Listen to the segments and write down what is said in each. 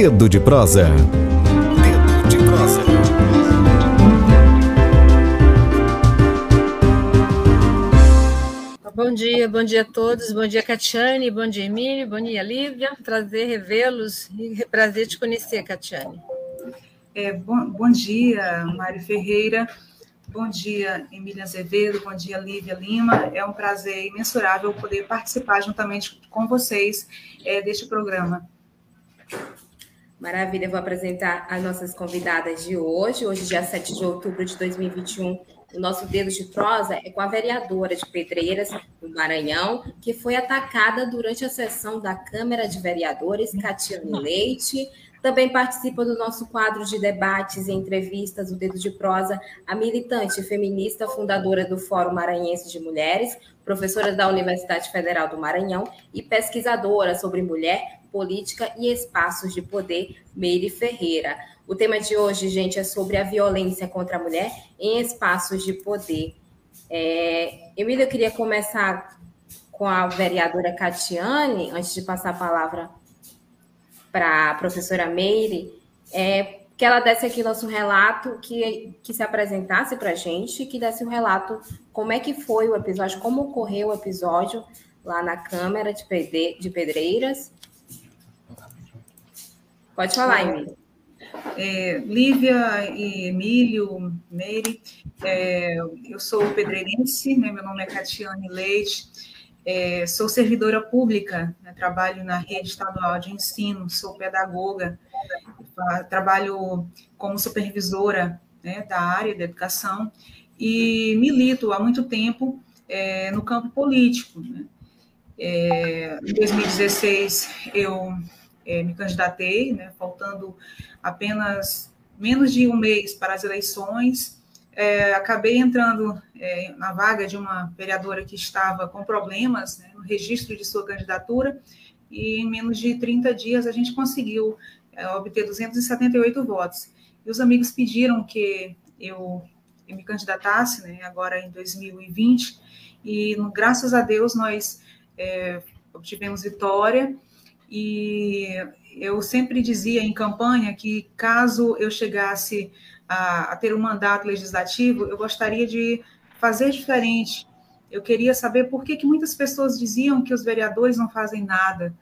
Dedo de prosa. Dedo de prosa. Bom dia, bom dia a todos. Bom dia, Catiane. Bom dia, Emílio. Bom dia, Lívia. Prazer revê-los e prazer te conhecer, Catiane. É, bom, bom dia, Mário Ferreira. Bom dia, Emília Azevedo. Bom dia, Lívia Lima. É um prazer imensurável poder participar juntamente com vocês é, deste programa. Maravilha, vou apresentar as nossas convidadas de hoje. Hoje, dia 7 de outubro de 2021, o nosso Dedo de Prosa é com a vereadora de Pedreiras, do Maranhão, que foi atacada durante a sessão da Câmara de Vereadores, Catiane Leite. Também participa do nosso quadro de debates e entrevistas, o Dedo de Prosa, a militante feminista, fundadora do Fórum Maranhense de Mulheres, professora da Universidade Federal do Maranhão e pesquisadora sobre mulher, política e espaços de poder, Meire Ferreira. O tema de hoje, gente, é sobre a violência contra a mulher em espaços de poder. É, Emília, eu queria começar com a vereadora Catiane, antes de passar a palavra para a professora Meire, é, que ela desse aqui nosso relato, que, que se apresentasse para a gente, que desse um relato como é que foi o episódio, como ocorreu o episódio lá na Câmara de Pedreiras. Pode falar, Emília. É, Lívia e Emílio, Meire, é, eu sou pedreirense, né, meu nome é Catiane Leite, é, sou servidora pública, né, trabalho na rede estadual de ensino, sou pedagoga, trabalho como supervisora né, da área da educação e milito há muito tempo é, no campo político. Né. É, em 2016, eu é, me candidatei, né, faltando apenas menos de um mês para as eleições. É, acabei entrando é, na vaga de uma vereadora que estava com problemas né, no registro de sua candidatura, e em menos de 30 dias a gente conseguiu é, obter 278 votos. E os amigos pediram que eu, eu me candidatasse, né, agora em 2020, e graças a Deus nós é, obtivemos vitória e eu sempre dizia em campanha que, caso eu chegasse a, a, ter um mandato legislativo, eu gostaria de fazer diferente. Eu queria saber por que, que muitas pessoas diziam que os vereadores não fazem nada.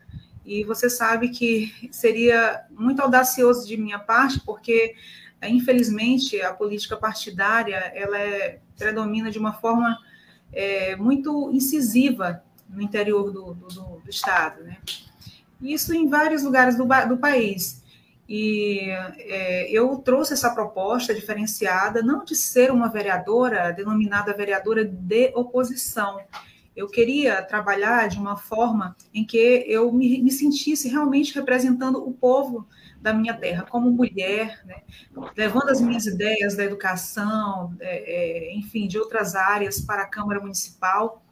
E você sabe que seria muito audacioso de minha parte, porque, infelizmente, a política partidária ela é, predomina de uma forma é, muito incisiva no interior do, do, do Estado. Né? Isso em vários lugares do, do país. E é, eu trouxe essa proposta diferenciada, não de ser uma vereadora, denominada vereadora de oposição. Eu queria trabalhar de uma forma em que eu me, me sentisse realmente representando o povo da minha terra, como mulher, né? levando as minhas ideias da educação, é, é, enfim, de outras áreas para a Câmara Municipal.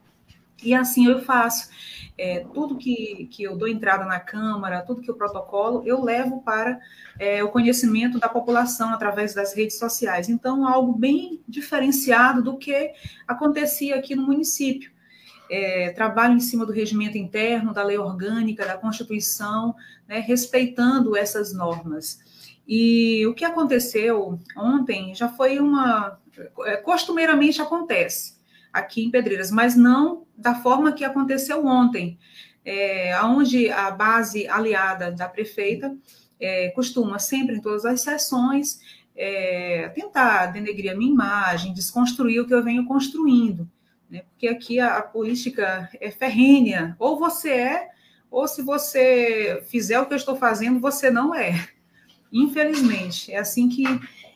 E assim eu faço é, tudo que, que eu dou entrada na Câmara, tudo que eu protocolo, eu levo para é, o conhecimento da população através das redes sociais. Então, algo bem diferenciado do que acontecia aqui no município. É, trabalho em cima do regimento interno, da lei orgânica, da Constituição, né, respeitando essas normas. E o que aconteceu ontem já foi uma. É, costumeiramente acontece aqui em Pedreiras, mas não da forma que aconteceu ontem, é, onde a base aliada da prefeita é, costuma sempre, em todas as sessões, é, tentar denegrir a minha imagem, desconstruir o que eu venho construindo. Né? Porque aqui a, a política é ferrênea, ou você é, ou se você fizer o que eu estou fazendo, você não é. Infelizmente, é assim que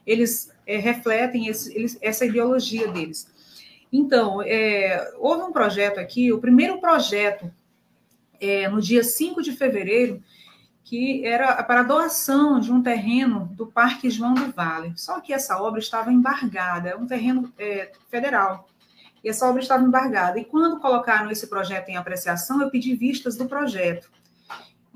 eles é, refletem esse, eles, essa ideologia deles. Então, é, houve um projeto aqui, o primeiro projeto, é, no dia 5 de fevereiro, que era para doação de um terreno do Parque João do Vale. Só que essa obra estava embargada, é um terreno é, federal. E essa obra estava embargada. E quando colocaram esse projeto em apreciação, eu pedi vistas do projeto.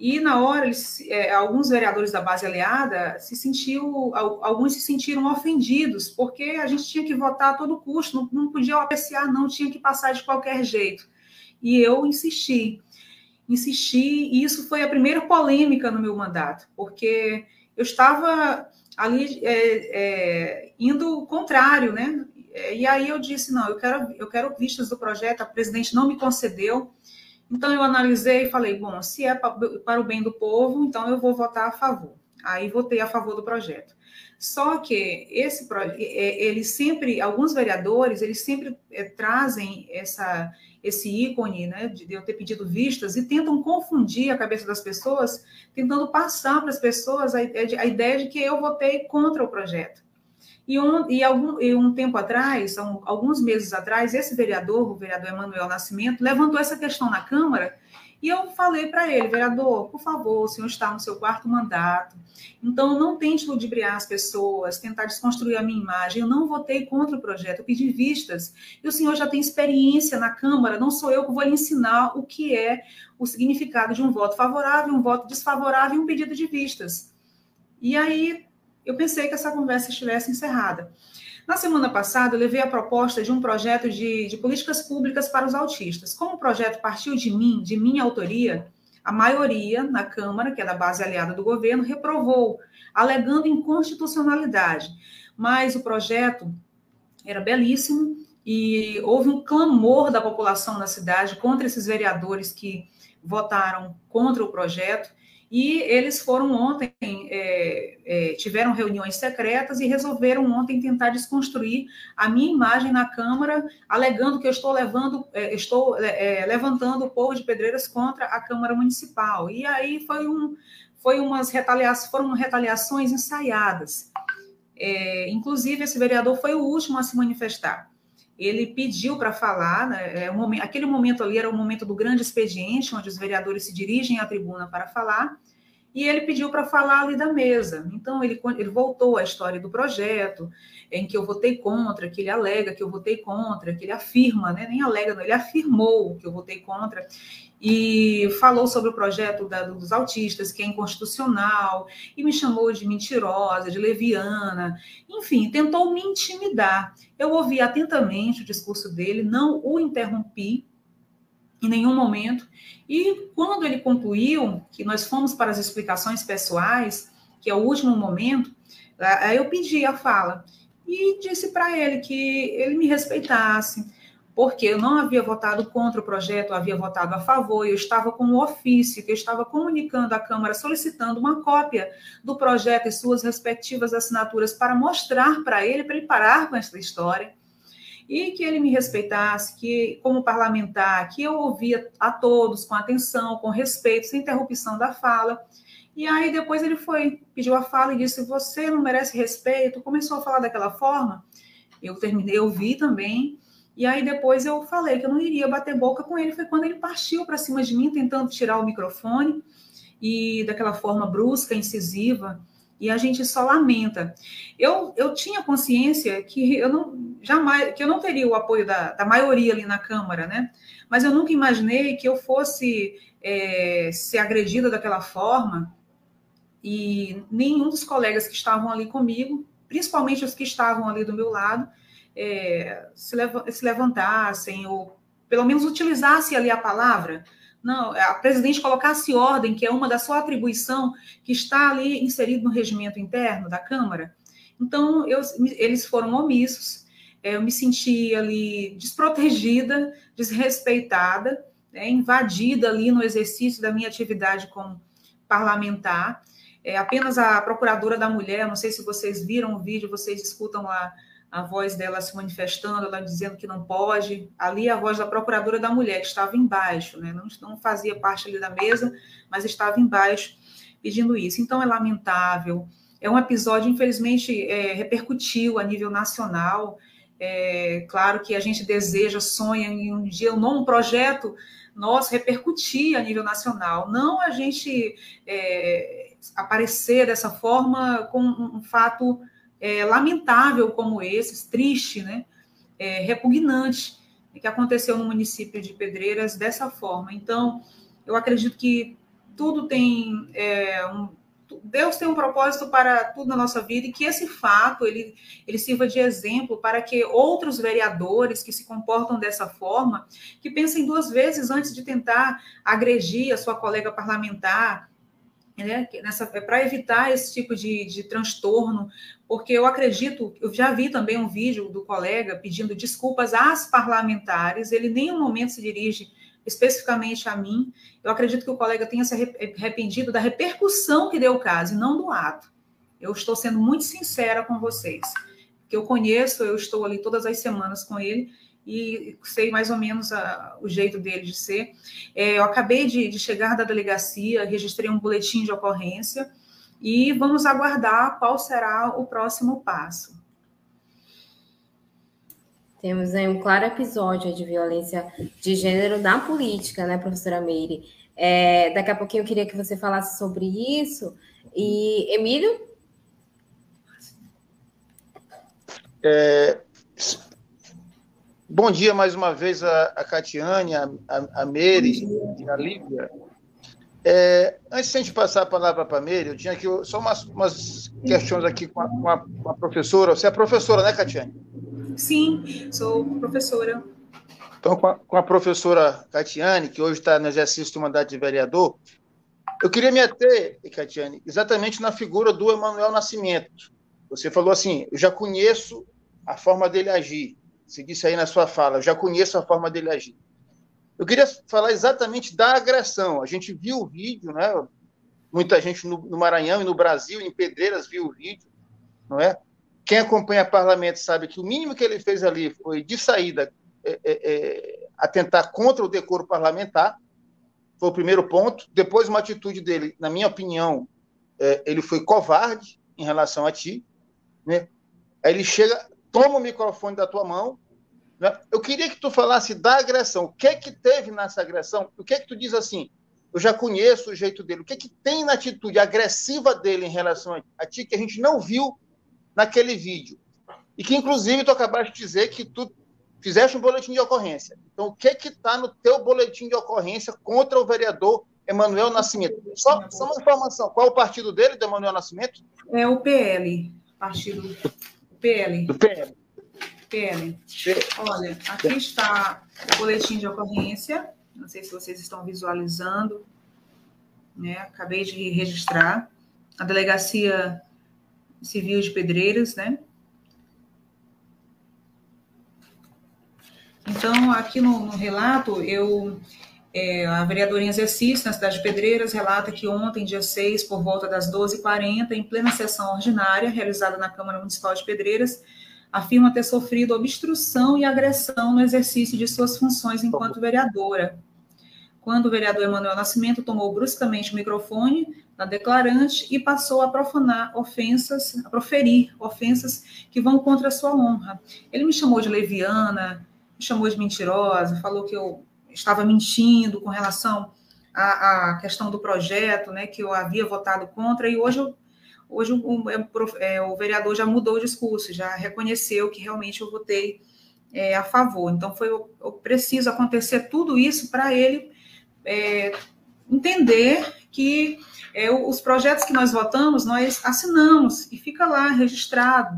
E na hora, eles, é, alguns vereadores da base aliada se sentiu, alguns se sentiram ofendidos, porque a gente tinha que votar a todo custo, não, não podia apreciar, não, tinha que passar de qualquer jeito. E eu insisti. insisti, e isso foi a primeira polêmica no meu mandato, porque eu estava ali é, é, indo contrário, né? E aí eu disse, não, eu quero, eu quero vistas do projeto, a presidente não me concedeu, então eu analisei e falei, bom, se é para o bem do povo, então eu vou votar a favor. Aí votei a favor do projeto. Só que esse ele sempre, alguns vereadores, eles sempre é, trazem essa, esse ícone, né, de eu ter pedido vistas e tentam confundir a cabeça das pessoas, tentando passar para as pessoas a, a ideia de que eu votei contra o projeto. E um, e algum, e um tempo atrás, alguns meses atrás, esse vereador, o vereador Emanuel Nascimento, levantou essa questão na Câmara e eu falei para ele, vereador, por favor, o senhor está no seu quarto mandato, então não tente ludibriar as pessoas, tentar desconstruir a minha imagem. Eu não votei contra o projeto, eu pedi vistas. E o senhor já tem experiência na Câmara, não sou eu que vou lhe ensinar o que é o significado de um voto favorável, um voto desfavorável e um pedido de vistas. E aí eu pensei que essa conversa estivesse encerrada. Na semana passada, eu levei a proposta de um projeto de, de políticas públicas para os autistas. Como o projeto partiu de mim, de minha autoria, a maioria na Câmara, que é da base aliada do governo, reprovou, alegando inconstitucionalidade. Mas o projeto era belíssimo e houve um clamor da população na cidade contra esses vereadores que votaram contra o projeto. E eles foram ontem, é, é, tiveram reuniões secretas e resolveram ontem tentar desconstruir a minha imagem na Câmara, alegando que eu estou levando, é, estou é, é, levantando o povo de Pedreiras contra a Câmara Municipal. E aí foi um, foi umas retaliações, foram retaliações ensaiadas. É, inclusive, esse vereador foi o último a se manifestar. Ele pediu para falar, né, é, um momento, aquele momento ali era o momento do grande expediente, onde os vereadores se dirigem à tribuna para falar, e ele pediu para falar ali da mesa. Então, ele, ele voltou à história do projeto, em que eu votei contra, que ele alega que eu votei contra, que ele afirma, né? nem alega, não, ele afirmou que eu votei contra, e falou sobre o projeto da, dos autistas, que é inconstitucional, e me chamou de mentirosa, de leviana, enfim, tentou me intimidar. Eu ouvi atentamente o discurso dele, não o interrompi, em nenhum momento. E quando ele concluiu, que nós fomos para as explicações pessoais, que é o último momento, eu pedi a fala e disse para ele que ele me respeitasse, porque eu não havia votado contra o projeto, havia votado a favor, eu estava com um ofício, que eu estava comunicando à Câmara, solicitando uma cópia do projeto e suas respectivas assinaturas para mostrar para ele, para ele parar com essa história e que ele me respeitasse, que como parlamentar, que eu ouvia a todos com atenção, com respeito, sem interrupção da fala. E aí depois ele foi, pediu a fala e disse: "Você não merece respeito". Começou a falar daquela forma. Eu terminei, eu vi também. E aí depois eu falei que eu não iria bater boca com ele. Foi quando ele partiu para cima de mim, tentando tirar o microfone e daquela forma brusca, incisiva e a gente só lamenta. Eu, eu tinha consciência que eu não jamais que eu não teria o apoio da, da maioria ali na Câmara, né? Mas eu nunca imaginei que eu fosse é, ser agredida daquela forma e nenhum dos colegas que estavam ali comigo, principalmente os que estavam ali do meu lado, é, se, se levantassem ou pelo menos utilizassem ali a palavra não, a presidente colocasse ordem, que é uma da sua atribuição, que está ali inserido no regimento interno da Câmara. Então, eu, eles foram omissos, é, eu me senti ali desprotegida, desrespeitada, né, invadida ali no exercício da minha atividade como parlamentar. É, apenas a procuradora da mulher, não sei se vocês viram o vídeo, vocês escutam lá a voz dela se manifestando, ela dizendo que não pode. Ali a voz da procuradora da mulher, que estava embaixo, né? não, não fazia parte ali da mesa, mas estava embaixo pedindo isso. Então é lamentável. É um episódio, infelizmente, é, repercutiu a nível nacional. É, claro que a gente deseja, sonha em um dia um um projeto nosso repercutir a nível nacional, não a gente é, aparecer dessa forma com um fato é, lamentável como esse, triste, né? É, repugnante, que aconteceu no município de Pedreiras dessa forma. Então, eu acredito que tudo tem é, um, Deus tem um propósito para tudo na nossa vida e que esse fato ele, ele sirva de exemplo para que outros vereadores que se comportam dessa forma, que pensem duas vezes antes de tentar agredir a sua colega parlamentar, né, para evitar esse tipo de, de transtorno, porque eu acredito, eu já vi também um vídeo do colega pedindo desculpas às parlamentares, ele em nenhum momento se dirige especificamente a mim, eu acredito que o colega tenha se arrependido da repercussão que deu o caso, e não do ato. Eu estou sendo muito sincera com vocês, que eu conheço, eu estou ali todas as semanas com ele e sei mais ou menos a, o jeito dele de ser. É, eu acabei de, de chegar da delegacia, registrei um boletim de ocorrência e vamos aguardar qual será o próximo passo. Temos aí um claro episódio de violência de gênero na política, né, professora Meire? É, daqui a pouquinho eu queria que você falasse sobre isso. E, Emílio? É, bom dia mais uma vez a, a Catiane, a, a, a Meire e a Lívia. É, antes de a gente passar a palavra para a Meire, eu tinha aqui só umas, umas questões aqui com a, com, a, com a professora. Você é professora, né, Catiane? Sim, sou professora. Então, com a, com professora Catiane, que hoje está no exercício do mandato de vereador, eu queria me ater, Catiane, exatamente na figura do Emanuel Nascimento. Você falou assim, eu já conheço a forma dele agir. Você disse aí na sua fala, eu já conheço a forma dele agir. Eu queria falar exatamente da agressão. A gente viu o vídeo, né? Muita gente no, no Maranhão e no Brasil, em Pedreiras, viu o vídeo, não é? Quem acompanha parlamento sabe que o mínimo que ele fez ali foi, de saída, é, é, é, atentar contra o decoro parlamentar. Foi o primeiro ponto. Depois, uma atitude dele, na minha opinião, é, ele foi covarde em relação a ti. Né? Aí ele chega, toma o microfone da tua mão. Né? Eu queria que tu falasse da agressão. O que é que teve nessa agressão? O que é que tu diz assim? Eu já conheço o jeito dele. O que é que tem na atitude agressiva dele em relação a ti que a gente não viu naquele vídeo. E que, inclusive, tu acabaste de dizer que tu fizeste um boletim de ocorrência. Então, o que que está no teu boletim de ocorrência contra o vereador Emanuel Nascimento? Só, só uma informação, qual é o partido dele, do Emanuel Nascimento? É o PL, partido PL. Do PL. PL. Olha, aqui está o boletim de ocorrência, não sei se vocês estão visualizando, né? acabei de registrar. A delegacia Civil de Pedreiras, né? Então, aqui no, no relato, eu, é, a vereadora em exercício na cidade de Pedreiras relata que ontem, dia 6, por volta das 12h40, em plena sessão ordinária, realizada na Câmara Municipal de Pedreiras, afirma ter sofrido obstrução e agressão no exercício de suas funções enquanto vereadora. Quando o vereador Emanuel Nascimento tomou bruscamente o microfone, na declarante e passou a profanar ofensas, a proferir ofensas que vão contra a sua honra. Ele me chamou de leviana, me chamou de mentirosa, falou que eu estava mentindo com relação à, à questão do projeto, né, que eu havia votado contra, e hoje, eu, hoje o, é, o, vereador já mudou o discurso, já reconheceu que realmente eu votei é, a favor. Então, foi eu, preciso acontecer tudo isso para ele é, entender que é, os projetos que nós votamos, nós assinamos e fica lá registrado.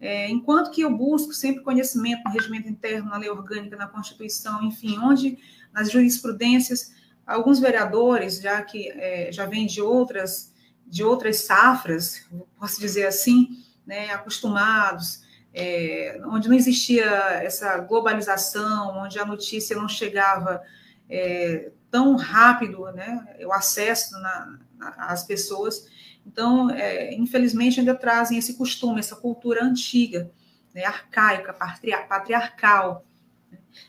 É, enquanto que eu busco sempre conhecimento no regimento interno, na lei orgânica, na Constituição, enfim, onde nas jurisprudências, alguns vereadores, já que é, já vêm de outras, de outras safras, posso dizer assim, né, acostumados, é, onde não existia essa globalização, onde a notícia não chegava é, tão rápido, né, o acesso na, as pessoas. Então, é, infelizmente, ainda trazem esse costume, essa cultura antiga, né, arcaica, patriarcal.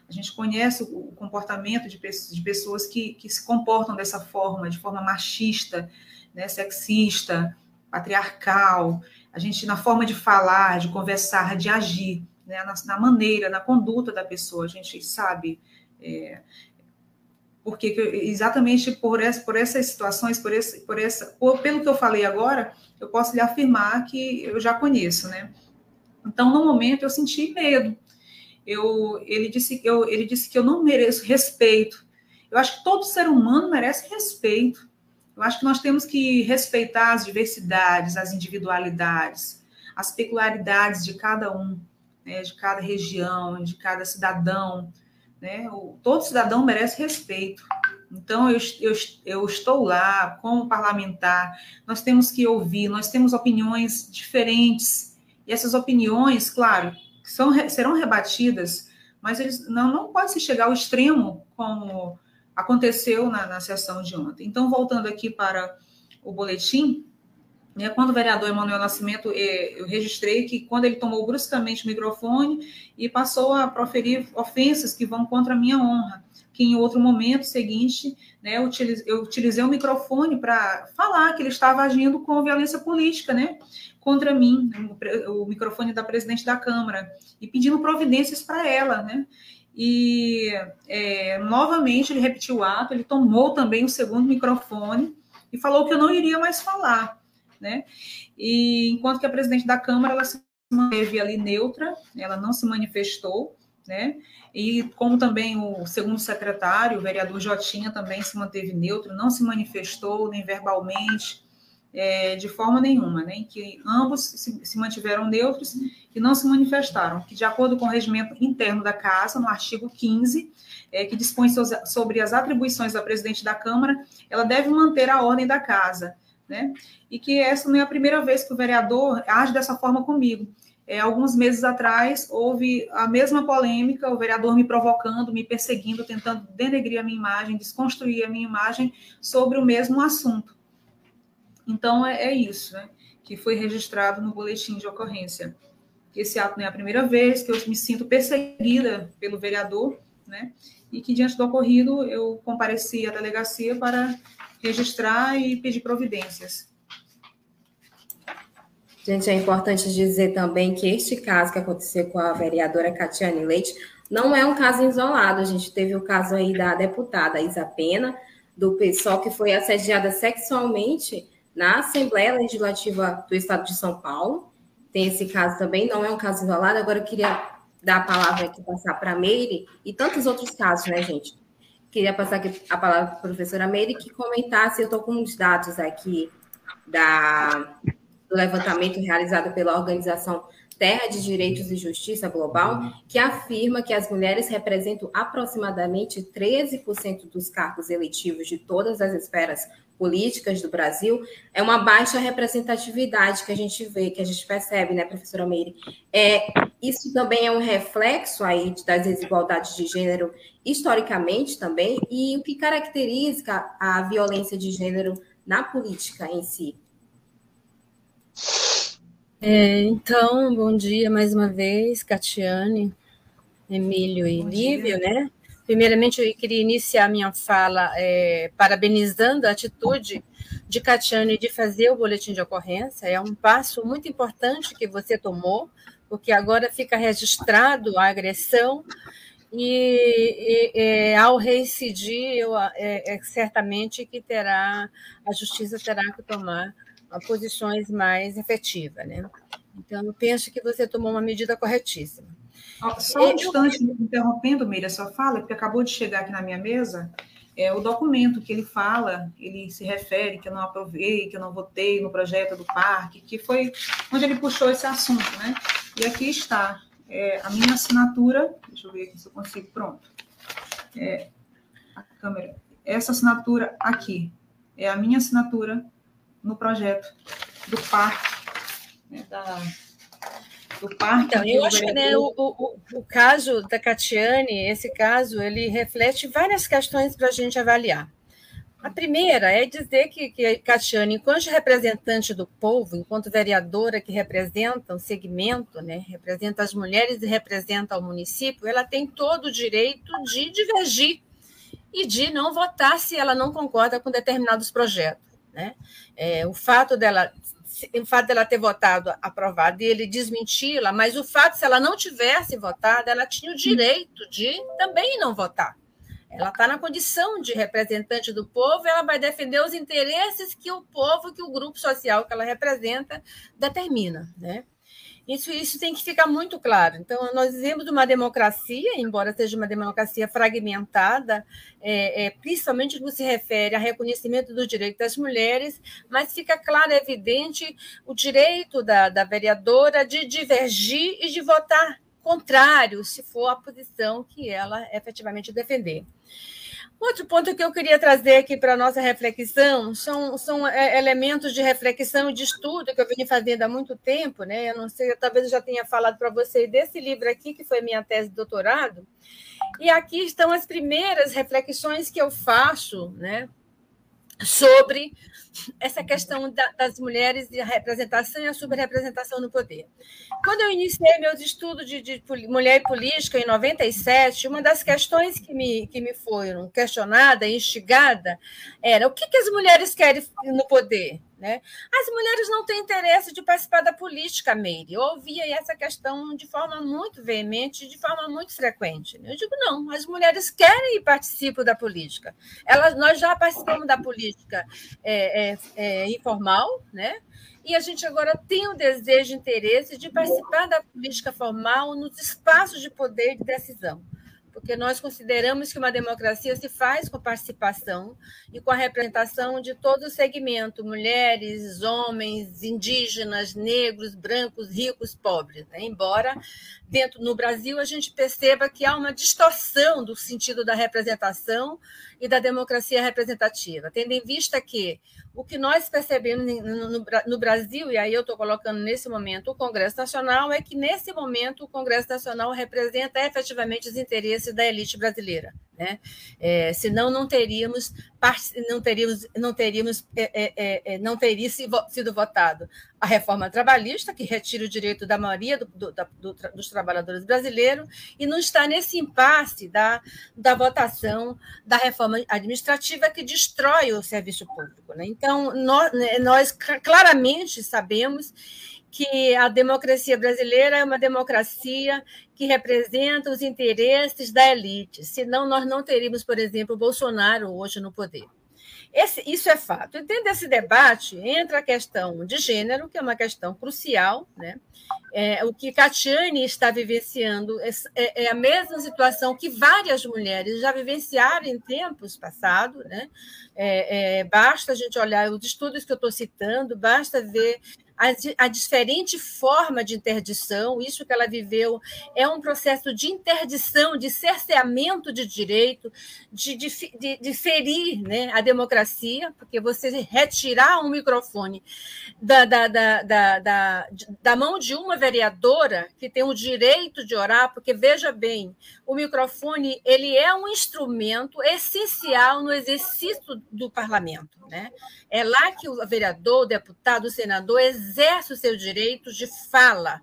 A gente conhece o comportamento de pessoas que, que se comportam dessa forma, de forma machista, né, sexista, patriarcal. A gente, na forma de falar, de conversar, de agir, né, na, na, maneira, na conduta da pessoa, a gente sabe. É, porque exatamente por, essa, por essas situações, por, esse, por essa, pelo que eu falei agora, eu posso lhe afirmar que eu já conheço, né? Então, no momento, eu senti medo. Eu, ele, disse, eu, ele disse que eu não mereço respeito. Eu acho que todo ser humano merece respeito. Eu acho que nós temos que respeitar as diversidades, as individualidades, as peculiaridades de cada um, né, de cada região, de cada cidadão. Né? O, todo cidadão merece respeito. Então, eu, eu, eu estou lá como parlamentar, nós temos que ouvir, nós temos opiniões diferentes, e essas opiniões, claro, são, serão rebatidas, mas eles não, não pode se chegar ao extremo como aconteceu na, na sessão de ontem. Então, voltando aqui para o boletim, né, quando o vereador Emanuel Nascimento, eh, eu registrei que quando ele tomou bruscamente o microfone e passou a proferir ofensas que vão contra a minha honra, que em outro momento seguinte, né, eu, utilizei, o microfone para falar que ele estava agindo com violência política, né, contra mim, o microfone da presidente da Câmara, e pedindo providências para ela, né, e é, novamente ele repetiu o ato, ele tomou também o segundo microfone e falou que eu não iria mais falar, né? E enquanto que a presidente da Câmara ela se manteve ali neutra, ela não se manifestou, né? E como também o segundo secretário, o vereador Jotinha, também se manteve neutro, não se manifestou nem verbalmente, é, de forma nenhuma, né? Que ambos se, se, mantiveram neutros e não se manifestaram, que de acordo com o regimento interno da Casa, no artigo 15, é, que dispõe sobre as atribuições da presidente da Câmara, ela deve manter a ordem da Casa, né? E que essa não é a primeira vez que o vereador age dessa forma comigo. É, alguns meses atrás houve a mesma polêmica, o vereador me provocando, me perseguindo, tentando denegrir a minha imagem, desconstruir a minha imagem sobre o mesmo assunto. Então, é, é isso, né? Que foi registrado no boletim de ocorrência. Esse ato não é a primeira vez que eu me sinto perseguida pelo vereador, né? E que, diante do ocorrido, eu compareci à delegacia para registrar e pedir providências. Gente, é importante dizer também que este caso que aconteceu com a vereadora Catiane Leite não é um caso isolado. A gente teve o caso aí da deputada Isa Pena, do PSOL, que foi assediada sexualmente na Assembleia Legislativa do Estado de São Paulo. Tem esse caso também, não é um caso isolado. Agora eu queria dar a palavra aqui, passar para a Meire e tantos outros casos, né, gente? Queria passar aqui a palavra para a professora Meire que comentasse, eu estou com uns dados aqui da, do levantamento realizado pela organização Terra de Direitos e Justiça Global, que afirma que as mulheres representam aproximadamente 13% dos cargos eletivos de todas as esferas políticas do Brasil, é uma baixa representatividade que a gente vê, que a gente percebe, né, professora Meire? É, isso também é um reflexo aí das desigualdades de gênero historicamente também, e o que caracteriza a violência de gênero na política em si? É, então, bom dia mais uma vez, Catiane, Emílio e bom Lívio, dia. né? Primeiramente, eu queria iniciar minha fala é, parabenizando a atitude de Catiane de fazer o boletim de ocorrência. É um passo muito importante que você tomou, porque agora fica registrado a agressão e, e é, ao reincidir, eu, é, é, certamente que terá a justiça terá que tomar posições mais efetivas, né? Então, eu penso que você tomou uma medida corretíssima. Só um instante, me interrompendo, Meira, sua fala, porque acabou de chegar aqui na minha mesa, é o documento que ele fala, ele se refere que eu não aprovei, que eu não votei no projeto do parque, que foi onde ele puxou esse assunto, né? E aqui está é, a minha assinatura, deixa eu ver aqui se eu consigo, pronto. É, a câmera, essa assinatura aqui é a minha assinatura no projeto do parque, né, da do parque. Então, eu acho que né, o, o, o caso da Catiane, esse caso, ele reflete várias questões para a gente avaliar. A primeira é dizer que, que Catiane, enquanto representante do povo, enquanto vereadora que representa um segmento, né, representa as mulheres e representa o município, ela tem todo o direito de divergir e de não votar se ela não concorda com determinados projetos. Né? É, o fato dela o fato dela ter votado aprovado e ele desmenti-la, mas o fato se ela não tivesse votado, ela tinha o direito de também não votar. Ela está na condição de representante do povo, ela vai defender os interesses que o povo, que o grupo social que ela representa, determina. Né? Isso, isso tem que ficar muito claro. Então, nós vivemos uma democracia, embora seja uma democracia fragmentada, é, é, principalmente no que se refere ao reconhecimento do direito das mulheres, mas fica claro, evidente, o direito da, da vereadora de divergir e de votar contrário, se for a posição que ela efetivamente defender. Outro ponto que eu queria trazer aqui para a nossa reflexão são, são é, elementos de reflexão e de estudo que eu venho fazendo há muito tempo, né? Eu não sei, talvez eu já tenha falado para vocês desse livro aqui, que foi minha tese de doutorado. E aqui estão as primeiras reflexões que eu faço, né? Sobre essa questão da, das mulheres e a representação e a subrepresentação no poder. Quando eu iniciei meus estudos de, de, mulher e política em 97, uma das questões que me, que me foram questionada, instigada, era o que, que as mulheres querem no poder? Né? As mulheres não têm interesse de participar da política, Meire. Eu ouvia essa questão de forma muito veemente, de forma muito frequente. Eu digo, não, as mulheres querem e participam da política. Elas, nós já participamos da política é, é, é, informal, né? e a gente agora tem o desejo e interesse de participar da política formal nos espaços de poder e de decisão porque nós consideramos que uma democracia se faz com participação e com a representação de todo o segmento, mulheres, homens, indígenas, negros, brancos, ricos, pobres. Né? Embora dentro no Brasil a gente perceba que há uma distorção do sentido da representação e da democracia representativa, tendo em vista que o que nós percebemos no, Brasil, e aí eu estou colocando nesse momento o Congresso Nacional, é que nesse momento o Congresso Nacional representa efetivamente os interesses da elite brasileira. Né? É, senão não teríamos não teríamos não teríamos é, é, é, é não teria sido votado a reforma trabalhista que retira o direito da maioria do, do, do, dos trabalhadores brasileiros e não está nesse impasse da, da votação da reforma administrativa que destrói o serviço público. Né? Então nós, né, nós claramente sabemos que a democracia brasileira é uma democracia que representa os interesses da elite, senão nós não teríamos, por exemplo, Bolsonaro hoje no poder. Esse, isso é fato. E dentro desse debate entra a questão de gênero, que é uma questão crucial. Né? É, o que Catiane está vivenciando é, é, é, a mesma situação que várias mulheres já vivenciaram em tempos passados. Né? É, é, basta a gente olhar os estudos que eu estou citando, basta ver a, a diferente forma de interdição, isso que ela viveu é um processo de interdição, de cerceamento de direito, de, de, de, de ferir né, a democracia, porque você retirar um microfone da, da, da, da, da, da mão de uma vereadora que tem o direito de orar, porque veja bem, o microfone ele é um instrumento essencial no exercício do parlamento. Né? É lá que o vereador, o deputado, o senador exerce o seu direito de fala,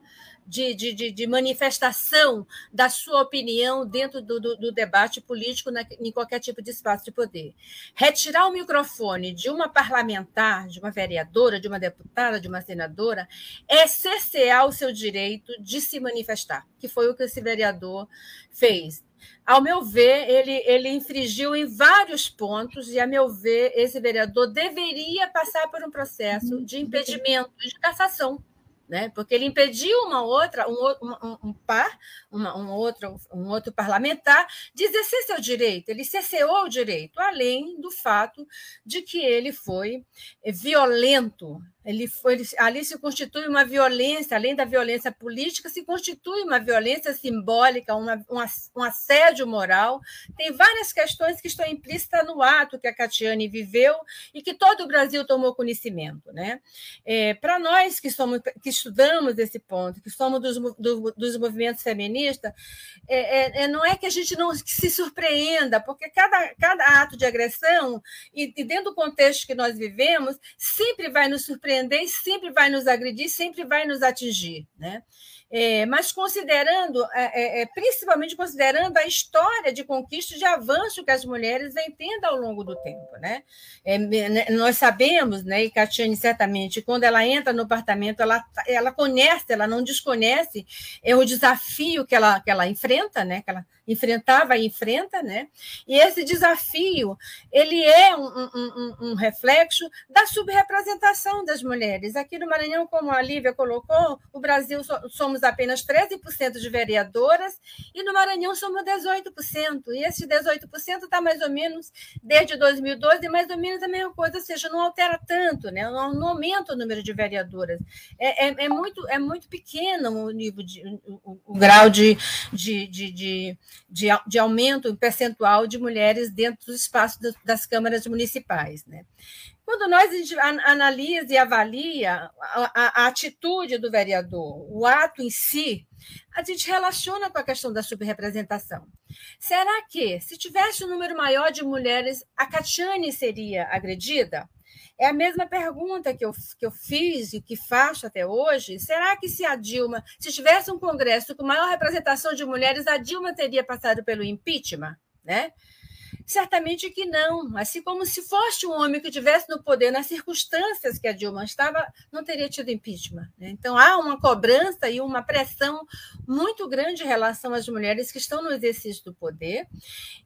de, de, de manifestação da sua opinião dentro do, do, do debate político na, em qualquer tipo de espaço de poder. Retirar o microfone de uma parlamentar, de uma vereadora, de uma deputada, de uma senadora, é cercear o seu direito de se manifestar, que foi o que esse vereador fez ao meu ver, ele, ele infringiu em vários pontos, e, a meu ver, esse vereador deveria passar por um processo de impedimento, de cassação né? porque ele impediu uma outra, um, um, um par, uma, um, outro, um outro parlamentar de exercer seu direito, ele cesseou o direito, além do fato de que ele foi violento ele foi, ali se constitui uma violência, além da violência política, se constitui uma violência simbólica, uma, um, um assédio moral. Tem várias questões que estão implícitas no ato que a Catiane viveu e que todo o Brasil tomou conhecimento. Né? É, Para nós que, somos, que estudamos esse ponto, que somos dos, do, dos movimentos feministas, é, é, é, não é que a gente não se surpreenda, porque cada, cada ato de agressão, e, e dentro do contexto que nós vivemos, sempre vai nos surpreender sempre vai nos agredir, sempre vai nos atingir. Né? É, mas considerando, é, é, é principalmente considerando a história de conquista de avanço que as mulheres vêm tendo ao longo do tempo. Né? É, né, nós sabemos, né, e Catiane certamente, quando ela entra no apartamento, ela, ela conhece, ela não desconhece é o desafio que ela, que ela enfrenta, né, que ela enfrentava e enfrenta, né? E esse desafio ele é um, um, um, reflexo da subrepresentação das mulheres. Aqui no Maranhão, como a Lívia colocou, o Brasil somos apenas 13% de vereadoras e no Maranhão somos 18%. E esse 18% está mais ou menos desde 2012, mais ou menos a mesma coisa, ou seja, não altera tanto, né? não, aumenta o número de vereadoras. É, é, é muito, é muito pequeno o nível de, o, o grau de, de, de, de, de, de aumento percentual de mulheres dentro do espaço das câmaras municipais. Né? Quando nós analisa e avalia a, a, a, atitude do vereador, o ato em si, a gente relaciona com a questão da subrepresentação. Será que, se tivesse um número maior de mulheres, a Catiane seria agredida? É a mesma pergunta que eu, que eu fiz e que faço até hoje. Será que se a Dilma, se tivesse um congresso com maior representação de mulheres, a Dilma teria passado pelo impeachment? Né? Certamente que não. Assim como se fosse um homem que estivesse no poder nas circunstâncias que a Dilma estava, não teria tido impeachment. Né? Então há uma cobrança e uma pressão muito grande em relação às mulheres que estão no exercício do poder.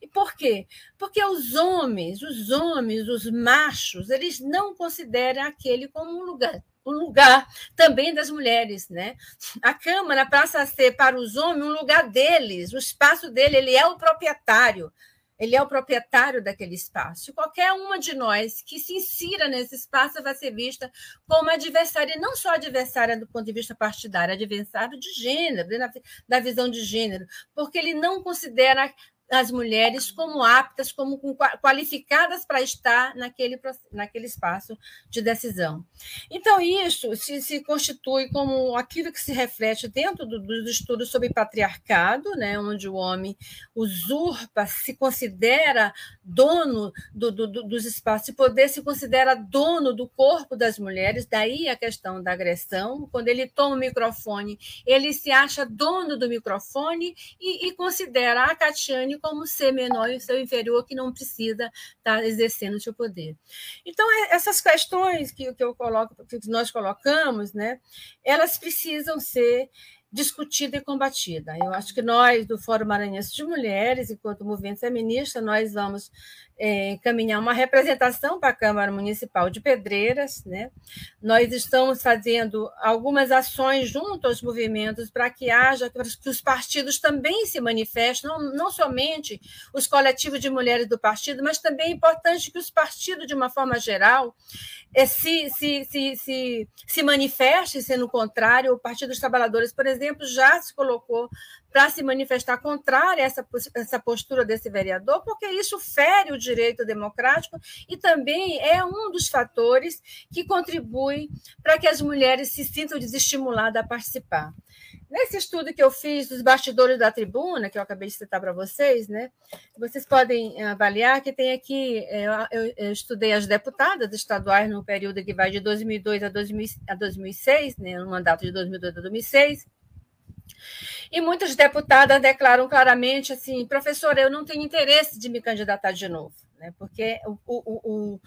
E por quê? Porque os homens, os homens, os machos, eles não consideram aquele como um lugar um lugar também das mulheres, né? A Câmara passa a ser para os homens um lugar deles, o espaço dele, ele é o proprietário ele é o proprietário daquele espaço. Qualquer uma de nós que se insira nesse espaço vai ser vista como adversária, e não só adversária do ponto de vista partidário, adversário de gênero, da visão de gênero, porque ele não considera as mulheres como aptas, como qualificadas para estar naquele, naquele espaço de decisão. Então, isso se, se constitui como aquilo que se reflete dentro do, dos estudos sobre patriarcado, né, onde o homem usurpa, se considera dono do, do, dos espaços de poder, se considera dono do corpo das mulheres, daí a questão da agressão. Quando ele toma o microfone, ele se acha dono do microfone e, e considera a Catiane como ser menor e o seu inferior que não precisa estar tá exercendo o seu poder. Então, é, essas questões que, que eu coloco, que nós colocamos, né, elas precisam ser discutida e combatida. Eu acho que nós, do Fórum Maranhense de Mulheres, enquanto movimento feminista, nós vamos encaminhar uma representação para a Câmara Municipal de Pedreiras. Né? Nós estamos fazendo algumas ações junto aos movimentos para que haja, que os partidos também se manifestem, não, não somente os coletivos de mulheres do partido, mas também é importante que os partidos, de uma forma geral, é, se, se, se, se, se manifestem, sendo contrário. O Partido dos Trabalhadores, por exemplo, já se colocou para se manifestar contrária a essa, essa postura desse vereador, porque isso fere o direito democrático e também é um dos fatores que contribui para que as mulheres se sintam desestimuladas a participar. Nesse estudo que eu fiz dos bastidores da tribuna, que eu acabei de citar para vocês, né, vocês podem avaliar que tem aqui, é, eu, eu estudei as deputadas estaduais no período que vai de 2002 a, 2000, a 2006, né, no mandato de 2002 a 2006, e muitas deputadas declaram claramente assim, professora, eu não tenho interesse de me candidatar de novo, né? porque o, o, o,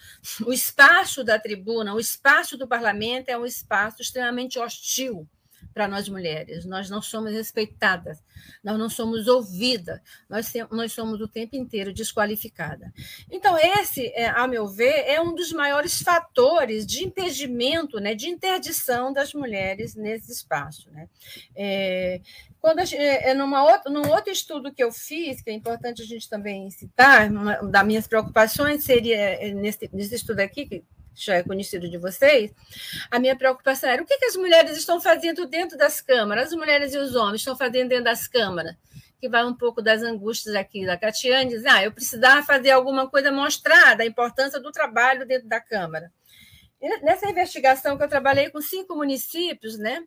o espaço da tribuna, o espaço do parlamento é um espaço extremamente hostil para nós mulheres. Nós não somos respeitadas, nós não somos ouvidas, nós, nós somos o tempo inteiro desqualificadas. Então, esse, é, a meu ver, é um dos maiores fatores de impedimento, né, de interdição das mulheres nesse espaço. Né? É, quando gente, é, é, numa outra, num outro estudo que eu fiz, que é importante a gente também citar, uma das minhas preocupações seria, é, nesse, nesse estudo aqui, que já é conhecido de vocês, a minha preocupação era o que, que as mulheres estão fazendo dentro das câmaras, as mulheres e os homens estão fazendo dentro das câmaras, que vai um pouco das angústias aqui da Catiane, diz, ah, eu precisava fazer alguma coisa mostrar da importância do trabalho dentro da Câmara. Nessa investigação que eu trabalhei com cinco municípios, né,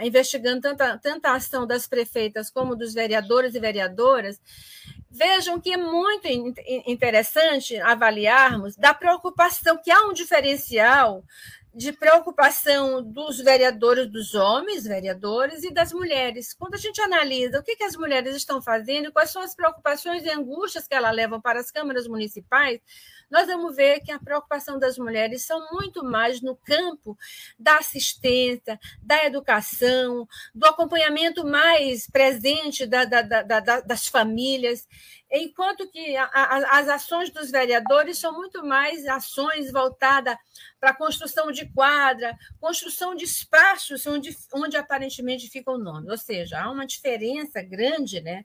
investigando tanta, tanta ação das prefeitas como dos vereadores e vereadoras, Vejam que é muito interessante avaliarmos da preocupação, que há um diferencial de preocupação dos vereadores, dos homens vereadores e das mulheres. Quando a gente analisa o que, que as mulheres estão fazendo, quais são as preocupações e angústias que elas levam para as câmaras municipais, nós vamos ver que a preocupação das mulheres são muito mais no campo da assistência, da educação, do acompanhamento mais presente da, da, da, das famílias, enquanto que a, a, as ações dos vereadores são muito mais ações voltadas para a construção de quadra, construção de espaços onde, onde aparentemente ficam nomes. Ou seja, há uma diferença grande né,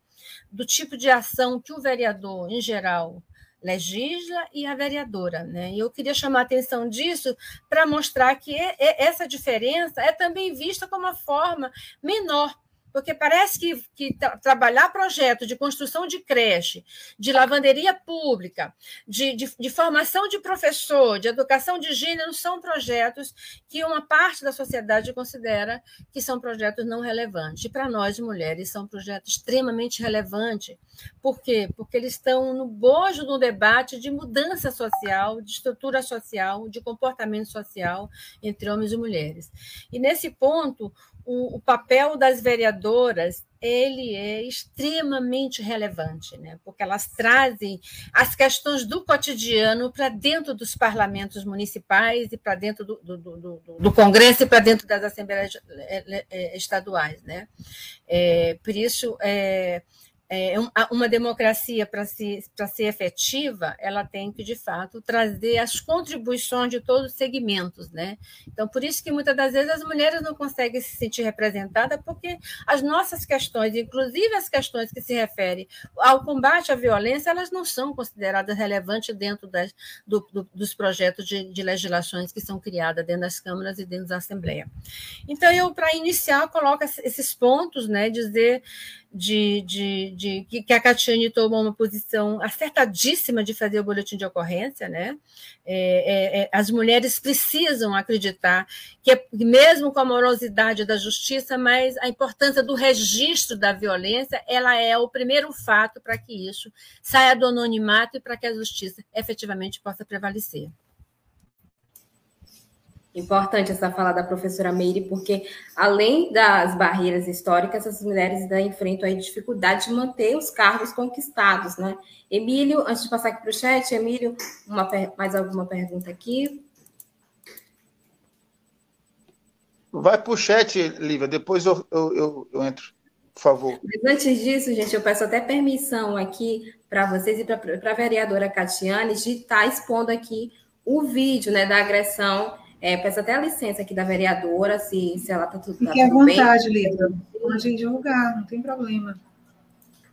do tipo de ação que o vereador, em geral, legisla e a vereadora. Né? E eu queria chamar a atenção disso para mostrar que essa diferença é também vista como uma forma menor porque parece que, que trabalhar projetos de construção de creche, de lavanderia pública, de, de, de, formação de professor, de educação de gênero, são projetos que uma parte da sociedade considera que são projetos não relevantes. E para nós, mulheres, são projetos extremamente relevantes. Por quê? Porque eles estão no bojo do debate de mudança social, de estrutura social, de comportamento social entre homens e mulheres. E nesse ponto, o, o, papel das vereadoras ele é extremamente relevante, né? porque elas trazem as questões do cotidiano para dentro dos parlamentos municipais e para dentro do, do, do, do, Congresso e para dentro das assembleias eh, eh, estaduais. Né? É, por isso, é, é, uma democracia, para ser, ser efetiva, ela tem que, de fato, trazer as contribuições de todos os segmentos. Né? Então, por isso que muitas das vezes as mulheres não conseguem se sentir representadas, porque as nossas questões, inclusive as questões que se referem ao combate à violência, elas não são consideradas relevantes dentro das, do, do, dos projetos de, de legislações que são criadas dentro das câmaras e dentro da Assembleia. Então, eu, para iniciar, coloco esses pontos, né, dizer de, de, de, que a Catiane tomou uma posição acertadíssima de fazer o boletim de ocorrência, né? É, é, é as mulheres precisam acreditar que, é, mesmo com a morosidade da justiça, mas a importância do registro da violência, ela é o primeiro fato para que isso saia do anonimato e para que a justiça efetivamente possa prevalecer. Importante essa fala da professora Meire, porque além das barreiras históricas, as mulheres ainda enfrentam a dificuldade de manter os cargos conquistados, né? Emílio, antes de passar aqui para o chat, Emílio, uma, mais alguma pergunta aqui? Vai para o chat, Lívia, depois eu, eu, eu, eu entro, por favor. Mas antes disso, gente, eu peço até permissão aqui para vocês e para a vereadora Catiane de estar tá expondo aqui o vídeo né, da agressão é, peço até a licença aqui da vereadora, se, se ela está tudo, tá Fique à vontade, Lívia. Pode divulgar, não tem problema.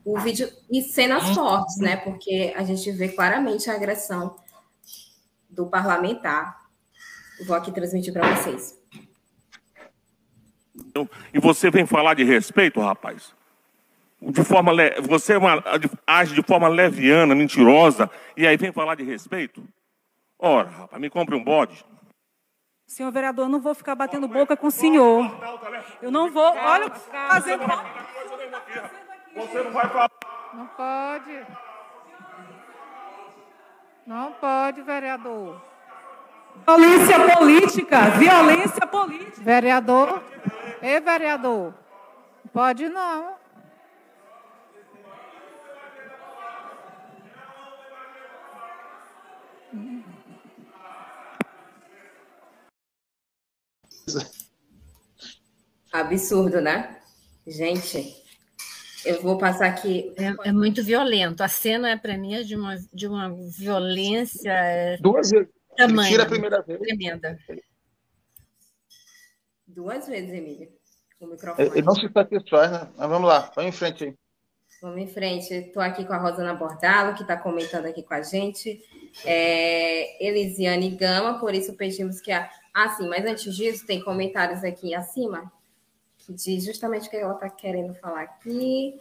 O vídeo e cenas fortes, né? Porque a gente vê claramente a agressão do parlamentar. vou aqui transmitir para vocês. E você vem falar de respeito, rapaz? De forma le... Você é uma... age de forma leviana, mentirosa, e aí vem falar de respeito? Ora, rapaz, me compre um bode. Senhor vereador, eu não vou ficar batendo boca com o senhor. Eu não vou. Olha, fazendo. Você não vai falar. Não pode. Não pode, vereador. Violência política. Violência política. Vereador. Ei, vereador. Pode não. Absurdo, né? Gente, eu vou passar aqui. É, é muito violento. A cena é para mim é de uma, de uma violência. Duas vezes. Tamanho, tira a primeira vez. Tremenda. Duas vezes, Emília. O microfone. Ele não se satisfaz, né? Mas vamos lá, vamos em frente aí. Vamos em frente. Estou aqui com a Rosana Bordalo, que está comentando aqui com a gente. É, Elisiane Gama, por isso pedimos que a. Ah, sim, mas antes disso, tem comentários aqui acima que diz justamente o que ela está querendo falar aqui.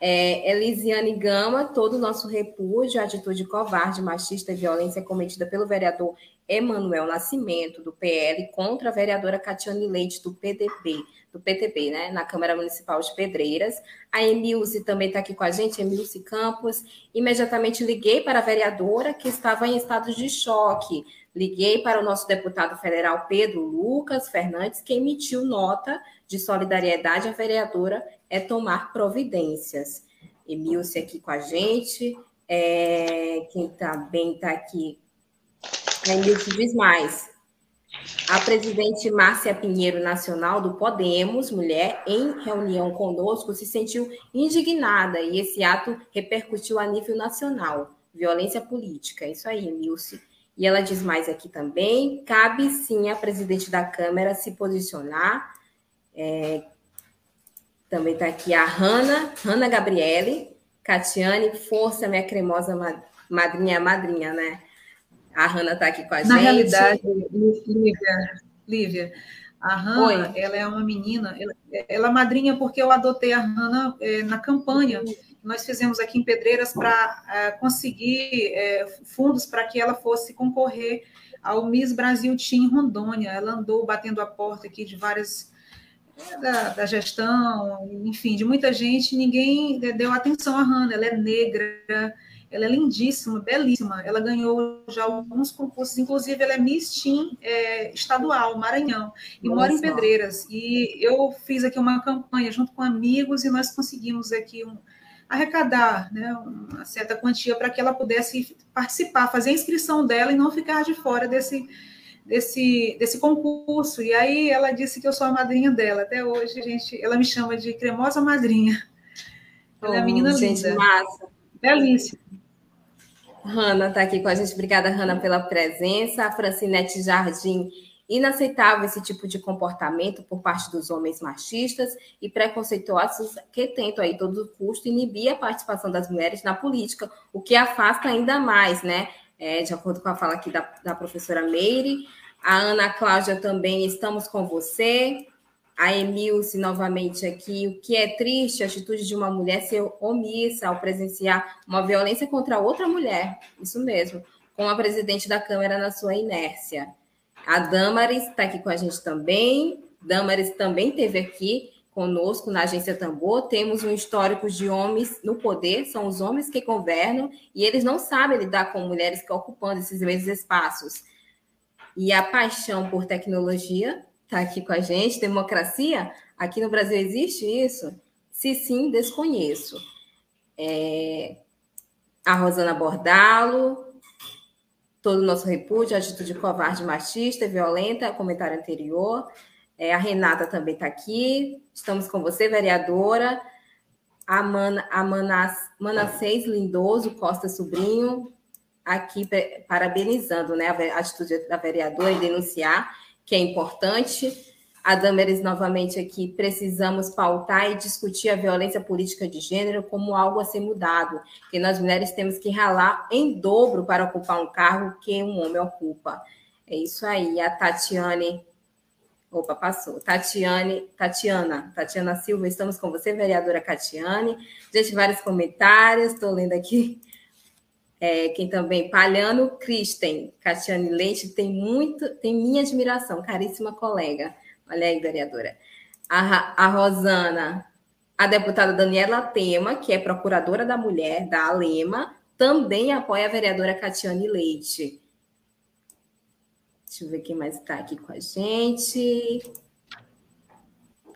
É, Elisiane Gama, todo o nosso repúdio atitude covarde, machista e violência cometida pelo vereador Emanuel Nascimento, do PL, contra a vereadora Catiane Leite, do PDB, do PTB, né, na Câmara Municipal de Pedreiras. A Emilce também está aqui com a gente, Emilce Campos. Imediatamente liguei para a vereadora, que estava em estado de choque. Liguei para o nosso deputado federal Pedro Lucas Fernandes, que emitiu nota de solidariedade à vereadora é tomar providências. Emilce aqui com a gente. É, quem também está aqui, Emilce diz mais. A presidente Márcia Pinheiro Nacional do Podemos, mulher, em reunião conosco, se sentiu indignada e esse ato repercutiu a nível nacional. Violência política, é isso aí, Emilce. E ela diz mais aqui também: cabe sim a presidente da Câmara se posicionar. É, também está aqui a Hanna, Hanna Gabriele, Catiane, força, minha cremosa madrinha, madrinha, né? A Hanna está aqui com a Na gente. Na realidade, Lívia, Lívia, a Hanna, ela é uma menina, ela, ela é madrinha porque eu adotei a Hanna é, na campanha que nós fizemos aqui em Pedreiras para é, conseguir é, fundos para que ela fosse concorrer ao Miss Brasil Team Rondônia. Ela andou batendo a porta aqui de várias da, da, gestão, enfim, de muita gente, ninguém deu atenção à Hannah. Ela é negra, ela é lindíssima, belíssima. Ela ganhou já alguns concursos, inclusive ela é Miss Team é, estadual, Maranhão, e Nossa. mora em Pedreiras. E eu fiz aqui uma campanha junto com amigos e nós conseguimos aqui um, arrecadar né, uma certa quantia para que ela pudesse participar, fazer a inscrição dela e não ficar de fora desse desse, desse concurso. E aí ela disse que eu sou a madrinha dela. Até hoje, gente, ela me chama de cremosa madrinha. Ela oh, é a menina gente, linda. Massa. Belíssima. Hanna está aqui com a gente. Obrigada, Hanna, pela presença. A Francinete Jardim. Inaceitável esse tipo de comportamento por parte dos homens machistas e preconceituosos que tentam aí todo custo inibir a participação das mulheres na política, o que afasta ainda mais, né? é, de acordo com a fala aqui da, da professora Meire. A Ana Cláudia também, estamos com você. A Emilce, novamente aqui. O que é triste, a atitude de uma mulher ser omissa ao presenciar uma violência contra outra mulher. Isso mesmo, com a presidente da Câmara na sua inércia. A Damaris está aqui com a gente também. Damaris também teve aqui conosco na agência Tambor, temos um histórico de homens no poder, são os homens que governam e eles não sabem lidar com mulheres que ocupando esses mesmos espaços. E a paixão por tecnologia está aqui com a gente, democracia, aqui no Brasil existe isso? Se sim, desconheço. É... A Rosana Bordalo, todo o nosso repúdio, atitude covarde, machista, violenta, comentário anterior. É, a Renata também está aqui. Estamos com você, vereadora. A, Mana, a Manas, Manassés Lindoso Costa Sobrinho, aqui parabenizando né, a atitude da vereadora em denunciar, que é importante. A Damares novamente aqui, precisamos pautar e discutir a violência política de gênero como algo a ser mudado, que nós mulheres temos que ralar em dobro para ocupar um cargo que um homem ocupa. É isso aí. A Tatiane Opa, passou. Tatiane, Tatiana, Tatiana Silva, estamos com você, vereadora Catiane. Gente, vários comentários, estou lendo aqui. É, quem também, Palhano Kristen, Catiane Leite, tem muito, tem minha admiração, caríssima colega. Olha aí, vereadora. A, a Rosana, a deputada Daniela Tema, que é procuradora da mulher da Alema, também apoia a vereadora Catiane Leite. Deixa eu ver quem mais está aqui com a gente.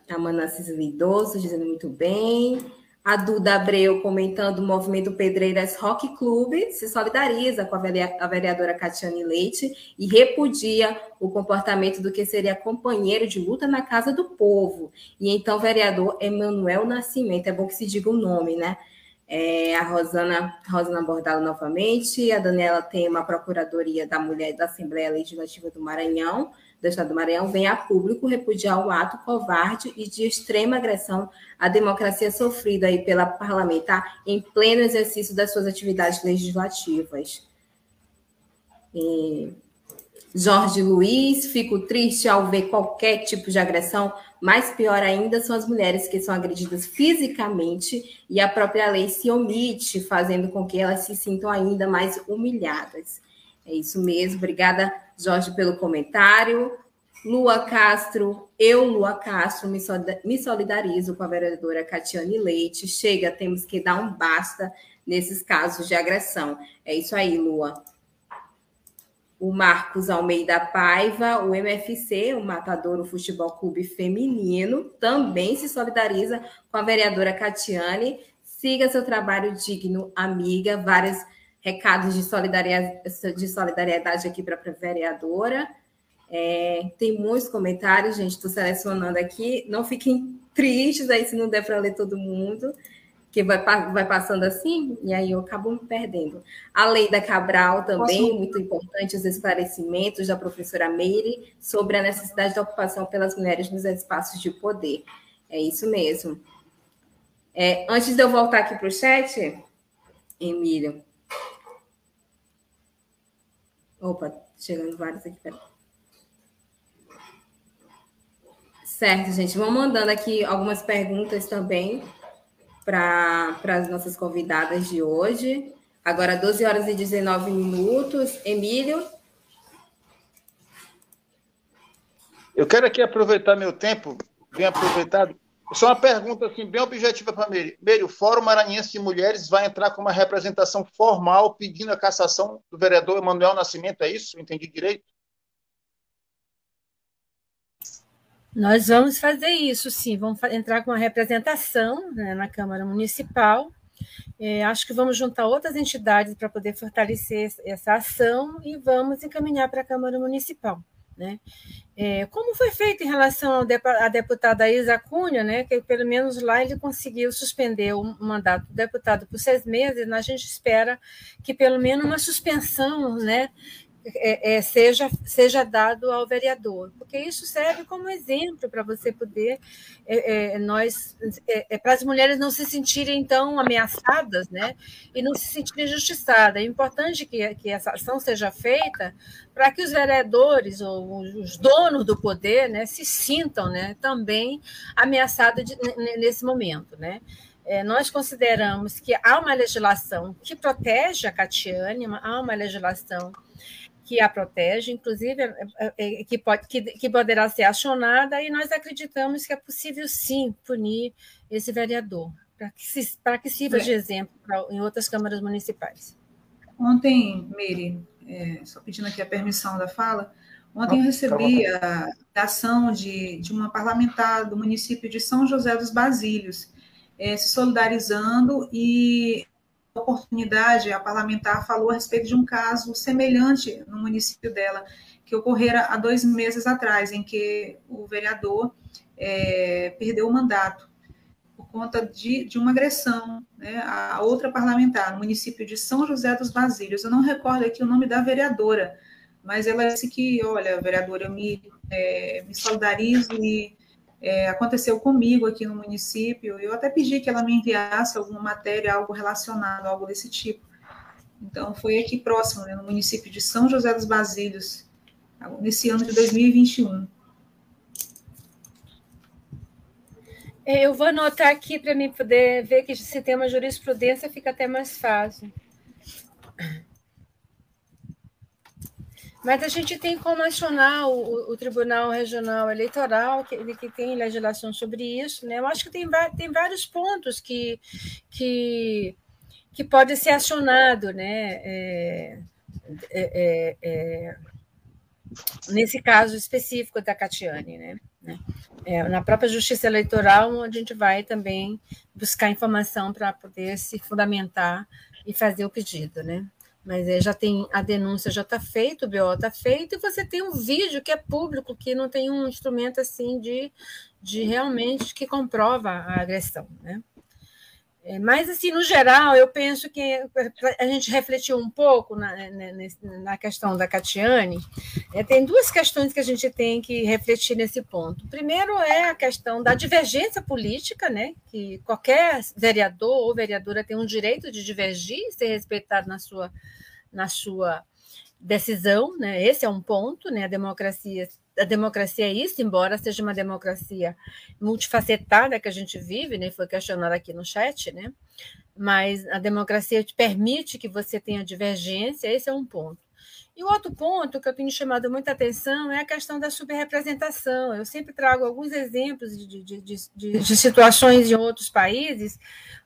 A Manassis Lidoso dizendo muito bem. A Duda Abreu comentando o movimento Pedreiras Rock Clube se solidariza com a vereadora Catiane Leite e repudia o comportamento do que seria companheiro de luta na Casa do Povo. E então, vereador Emanuel Nascimento, é bom que se diga o nome, né? é, a Rosana, Rosana Bordalo novamente, a Daniela tem uma Procuradoria da Mulher da Assembleia Legislativa do Maranhão, do Estado do Maranhão, vem a público repudiar o ato covarde e de extrema agressão à democracia sofrida aí pela parlamentar em pleno exercício das suas atividades legislativas. E Jorge Luiz, fico triste ao ver qualquer tipo de agressão, mas pior ainda são as mulheres que são agredidas fisicamente e a própria lei se omite, fazendo com que elas se sintam ainda mais humilhadas. É isso mesmo. Obrigada, Jorge, pelo comentário. Lua Castro, eu, Lua Castro, me solidarizo com a vereadora Catiane Leite. Chega, temos que dar um basta nesses casos de agressão. É isso aí, Lua o Marcos Almeida Paiva, o MFC, o Matadouro Futebol Clube Feminino, também se solidariza com a vereadora Catiane, Siga seu trabalho digno, amiga. Vários recados de solidariedade, de solidariedade aqui para a vereadora. É, tem muitos comentários, gente. Estou selecionando aqui. Não fiquem tristes aí se não der para ler todo mundo, que vai, vai passando assim, e aí eu acabo me perdendo. A lei da Cabral também, Posso... muito importante, os esclarecimentos da professora Meire sobre a necessidade da ocupação pelas mulheres nos espaços de poder. É isso mesmo. É, antes de eu voltar aqui para o chat, Emílio. Opa, chegando vários aqui. Peraí. Certo, gente. Vamos mandando aqui algumas perguntas também para as nossas convidadas de hoje. Agora, 12 horas e 19 minutos. Emílio? Eu quero aqui aproveitar meu tempo, bem aproveitado. Só uma pergunta assim, bem objetiva para Meire. Meire, o Fórum Maranhense de Mulheres vai entrar com uma representação formal pedindo a cassação do vereador Emanuel Nascimento, é isso? Entendi direito? Nós vamos fazer isso, sim. Vamos entrar com uma representação né, na Câmara Municipal. É, acho que vamos juntar outras entidades para poder fortalecer essa ação e vamos encaminhar para a Câmara Municipal. Né? É, como foi feito em relação à deputada Isa Cunha, né, que pelo menos lá ele conseguiu suspender o mandato do deputado por seis meses, a gente espera que pelo menos uma suspensão né, é, é, seja, seja dado ao vereador, porque isso serve como exemplo para você poder, é, é nós, é, é, para as mulheres não se sentirem tão ameaçadas, né, e não se sentirem injustiçadas. É importante que, que essa ação seja feita para que os vereadores ou os donos do poder, né, se sintam, né, também ameaçados de, nesse momento, né. nós consideramos que há uma legislação que protege a Catiane, há uma legislação que a protege, inclusive é, é, é, que, pode, que, que poderá ser acionada, e nós acreditamos que é possível sim punir esse vereador, para que, se, para que sirva de exemplo pra, em outras câmaras municipais. Ontem, Meire, é, só pedindo aqui a permissão da fala, ontem eu recebi a ação de, de uma parlamentar do município de São José dos Basílios, é, se solidarizando e oportunidade, a parlamentar falou a respeito de um caso semelhante no município dela, que ocorrera há dois meses atrás, em que o vereador é, perdeu o mandato por conta de, de uma agressão né, a outra parlamentar no município de São José dos Basílios. Eu não recordo aqui o nome da vereadora, mas ela disse que, olha, vereadora, eu me, é, me solidarizo e é, aconteceu comigo aqui no município. Eu até pedi que ela me enviasse alguma matéria, algo relacionado, algo desse tipo. Então, foi aqui próximo, né, no município de São José dos Basílios, nesse ano de 2021. É, eu vou anotar aqui para mim poder ver que se tem uma jurisprudência fica até mais fácil. Mas a gente tem como acionar o, o Tribunal Regional Eleitoral, que, que tem legislação sobre isso. Né? Eu acho que tem, tem vários pontos que, que, que pode ser acionado né? É, é, é, é nesse caso específico da Catiane. Né? É, na própria Justiça Eleitoral, a gente vai também buscar informação para poder se fundamentar e fazer o pedido. Né? Mas é, já tem a denúncia já está feita, o BO está feito, e você tem um vídeo que é público, que não tem um instrumento assim de, de realmente que comprova a agressão, né? É, mas, assim, no geral, eu penso que a gente refletiu um pouco na, né, na questão da Catiane. É, tem duas questões que a gente tem que refletir nesse ponto. Primeiro é a questão da divergência política, né? que qualquer vereador ou vereadora tem um direito de divergir e ser respeitado na sua, na sua decisão. Né? Esse é um ponto, né? a democracia a democracia é isso, embora seja uma democracia multifacetada que a gente vive, né? Foi questionado aqui no chat, né? Mas a democracia te permite que você tenha divergência, esse é um ponto. E o outro ponto que eu tenho chamado muita atenção é a questão da subrepresentação. Eu sempre trago alguns exemplos de, de, de, de situações em outros países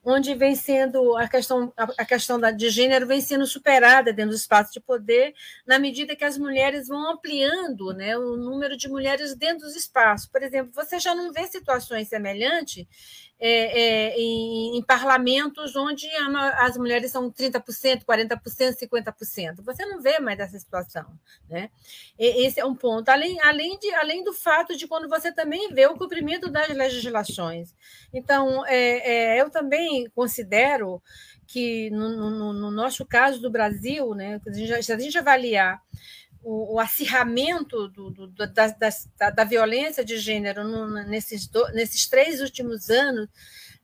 onde vem sendo a questão, a questão da, de gênero vem sendo superada dentro do espaço de poder, na medida que as mulheres vão ampliando né, o número de mulheres dentro dos espaços. Por exemplo, você já não vê situações semelhantes é, é, em, em, parlamentos onde as mulheres são 30%, 40%, 50%. Você não vê mais essa situação. Né? E, esse é um ponto. Além, além, de, além do fato de quando você também vê o cumprimento das legislações. Então, é, é eu também considero que, no, no, no, nosso caso do Brasil, né, se a gente avaliar o, o acirramento do, do, da, da, da, violência de gênero no, nesses, do, nesses três últimos anos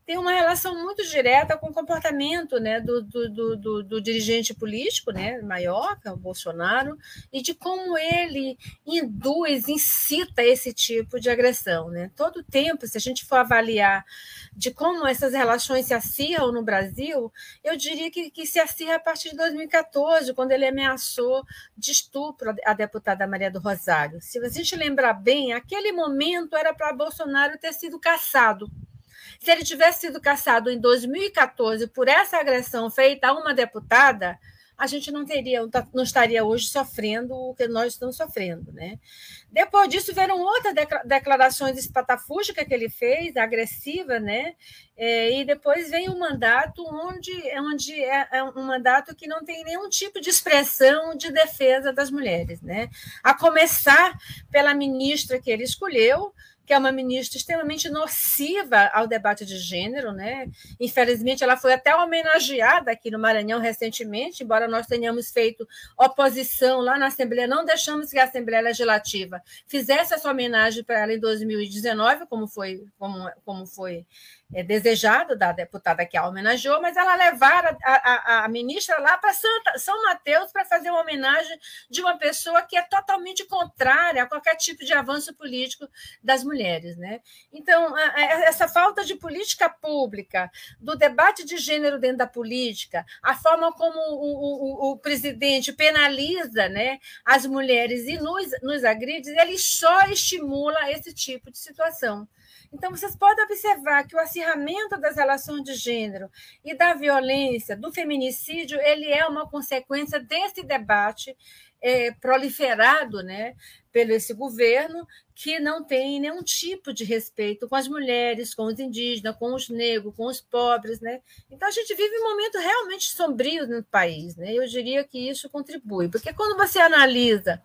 tem uma relação muito direta com o comportamento né, do, do, do, do, dirigente político né, maior, que é o Bolsonaro, e de como ele induz, incita esse tipo de agressão. Né? Todo tempo, se a gente for avaliar de como essas relações se acirram no Brasil, eu diria que, que se acirra a partir de 2014, quando ele ameaçou de estupro a deputada Maria do Rosário. Se a gente lembrar bem, aquele momento era para Bolsonaro ter sido caçado se ele tivesse sido caçado em 2014 por essa agressão feita a uma deputada, a gente não teria, não estaria hoje sofrendo o que nós estamos sofrendo, né? Depois disso vieram outras declarações espatafúrgicas que ele fez, agressiva, né? É, e depois vem um mandato onde, onde é, é um mandato que não tem nenhum tipo de expressão de defesa das mulheres, né? A começar pela ministra que ele escolheu, que é uma ministra extremamente nociva ao debate de gênero, né? Infelizmente, ela foi até homenageada aqui no Maranhão recentemente, embora nós tenhamos feito oposição lá na Assembleia, não deixamos que a Assembleia Legislativa fizesse essa homenagem para ela em 2019, como foi, como, como foi é, desejado da deputada que a homenageou, mas ela levar a, a, a ministra lá para São Mateus para fazer uma homenagem de uma pessoa que é totalmente contrária a qualquer tipo de avanço político das mulheres. Né? Então, a, essa falta de política pública, do debate de gênero dentro da política, a forma como o, o, o presidente penaliza né, as mulheres e nos, nos agride, ele só estimula esse tipo de situação. Então, vocês podem observar que o acirramento das relações de gênero e da violência, do feminicídio, ele é uma consequência desse debate é, proliferado né, pelo esse governo, que não tem nenhum tipo de respeito com as mulheres, com os indígenas, com os negros, com os pobres. Né? Então, a gente vive um momento realmente sombrio no país. Né? Eu diria que isso contribui, porque quando você analisa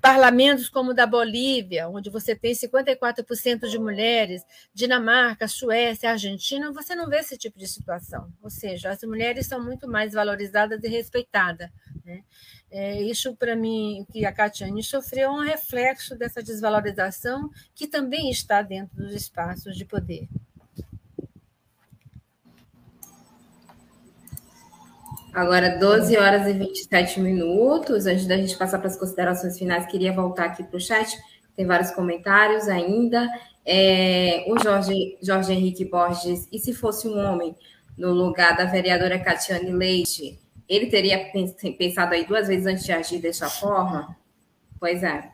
parlamentos como o da Bolívia, onde você tem 54% de mulheres, Dinamarca, Suécia, Argentina, você não vê esse tipo de situação. Ou seja, as mulheres são muito mais valorizadas e respeitadas. Né? É, isso, para mim, que a Catiane sofreu, é um reflexo dessa desvalorização que também está dentro dos espaços de poder. Agora, 12 horas e 27 minutos. Antes da gente passar para as considerações finais, queria voltar aqui para o chat. Tem vários comentários ainda. É, o Jorge, Jorge Henrique Borges, e se fosse um homem no lugar da vereadora Catiane Leite, ele teria pensado aí duas vezes antes de agir dessa forma? Pois é.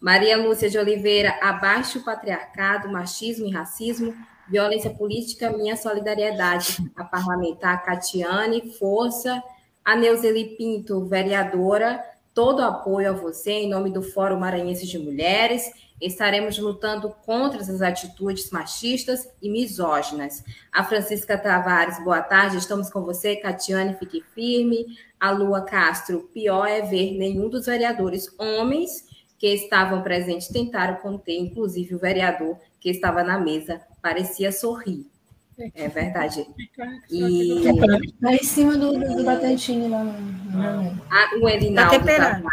Maria Lúcia de Oliveira, abaixo o patriarcado, machismo e racismo, Violência política, minha solidariedade. A parlamentar Catiane, força. A Neuzeli Pinto, vereadora, todo apoio a você em nome do Fórum Maranhense de Mulheres. Estaremos lutando contra essas atitudes machistas e misóginas. A Francisca Tavares, boa tarde, estamos com você. Catiane, fique firme. A Lua Castro, pior é ver nenhum dos vereadores homens que estavam presentes tentaram conter, inclusive o vereador que estava na mesa parecia sorrir. É verdade. E. Lá em cima do, do, do batantinho lá. Ah, o Elinaldo Tavares.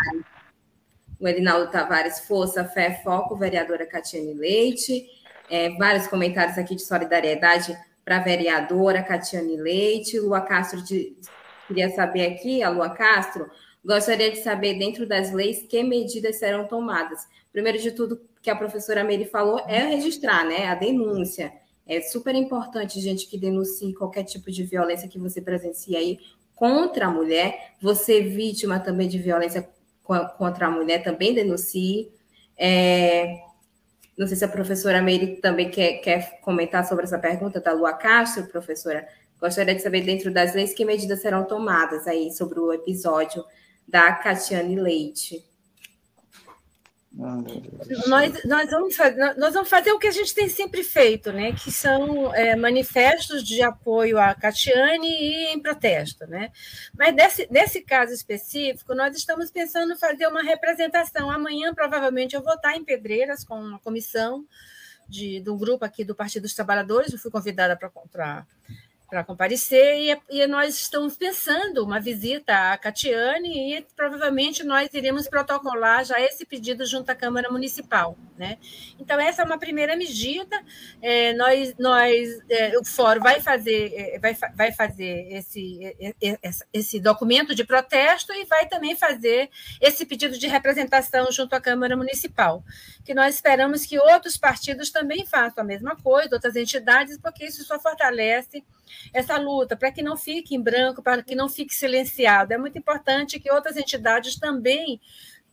O Elinaldo Tavares, Força, Fé, Foco, vereadora Catiane Leite. É, vários comentários aqui de solidariedade para a vereadora Catiane Leite. Lua Castro de, queria saber aqui, a Lua Castro, gostaria de saber, dentro das leis, que medidas serão tomadas. Primeiro de tudo, que a professora Meire falou é registrar, né? A denúncia. É super importante, gente, que denuncie qualquer tipo de violência que você presencia aí contra a mulher. Você, vítima também de violência contra a mulher, também denuncie. É... Não sei se a professora Meire também quer, quer comentar sobre essa pergunta da Lua Castro, professora. Gostaria de saber, dentro das leis, que medidas serão tomadas aí sobre o episódio da Catiane Leite. Nós, nós, vamos fazer, nós vamos fazer o que a gente tem sempre feito, né? que são é, manifestos de apoio à Catiane e em protesto. Né? Mas nesse, nesse caso específico, nós estamos pensando em fazer uma representação. Amanhã, provavelmente, eu vou estar em Pedreiras com uma comissão de, de um grupo aqui do Partido dos Trabalhadores, eu fui convidada para para comparecer e, e, nós estamos pensando uma visita à Catiane e provavelmente nós iremos protocolar já esse pedido junto à Câmara Municipal, né? Então essa é uma primeira medida. É, nós, nós, é, o Fórum vai fazer, é, vai, vai fazer esse, é, é, esse documento de protesto e vai também fazer esse pedido de representação junto à Câmara Municipal, que nós esperamos que outros partidos também façam a mesma coisa, outras entidades, porque isso só fortalece essa luta, para que não fique em branco, para que não fique silenciado. É muito importante que outras entidades também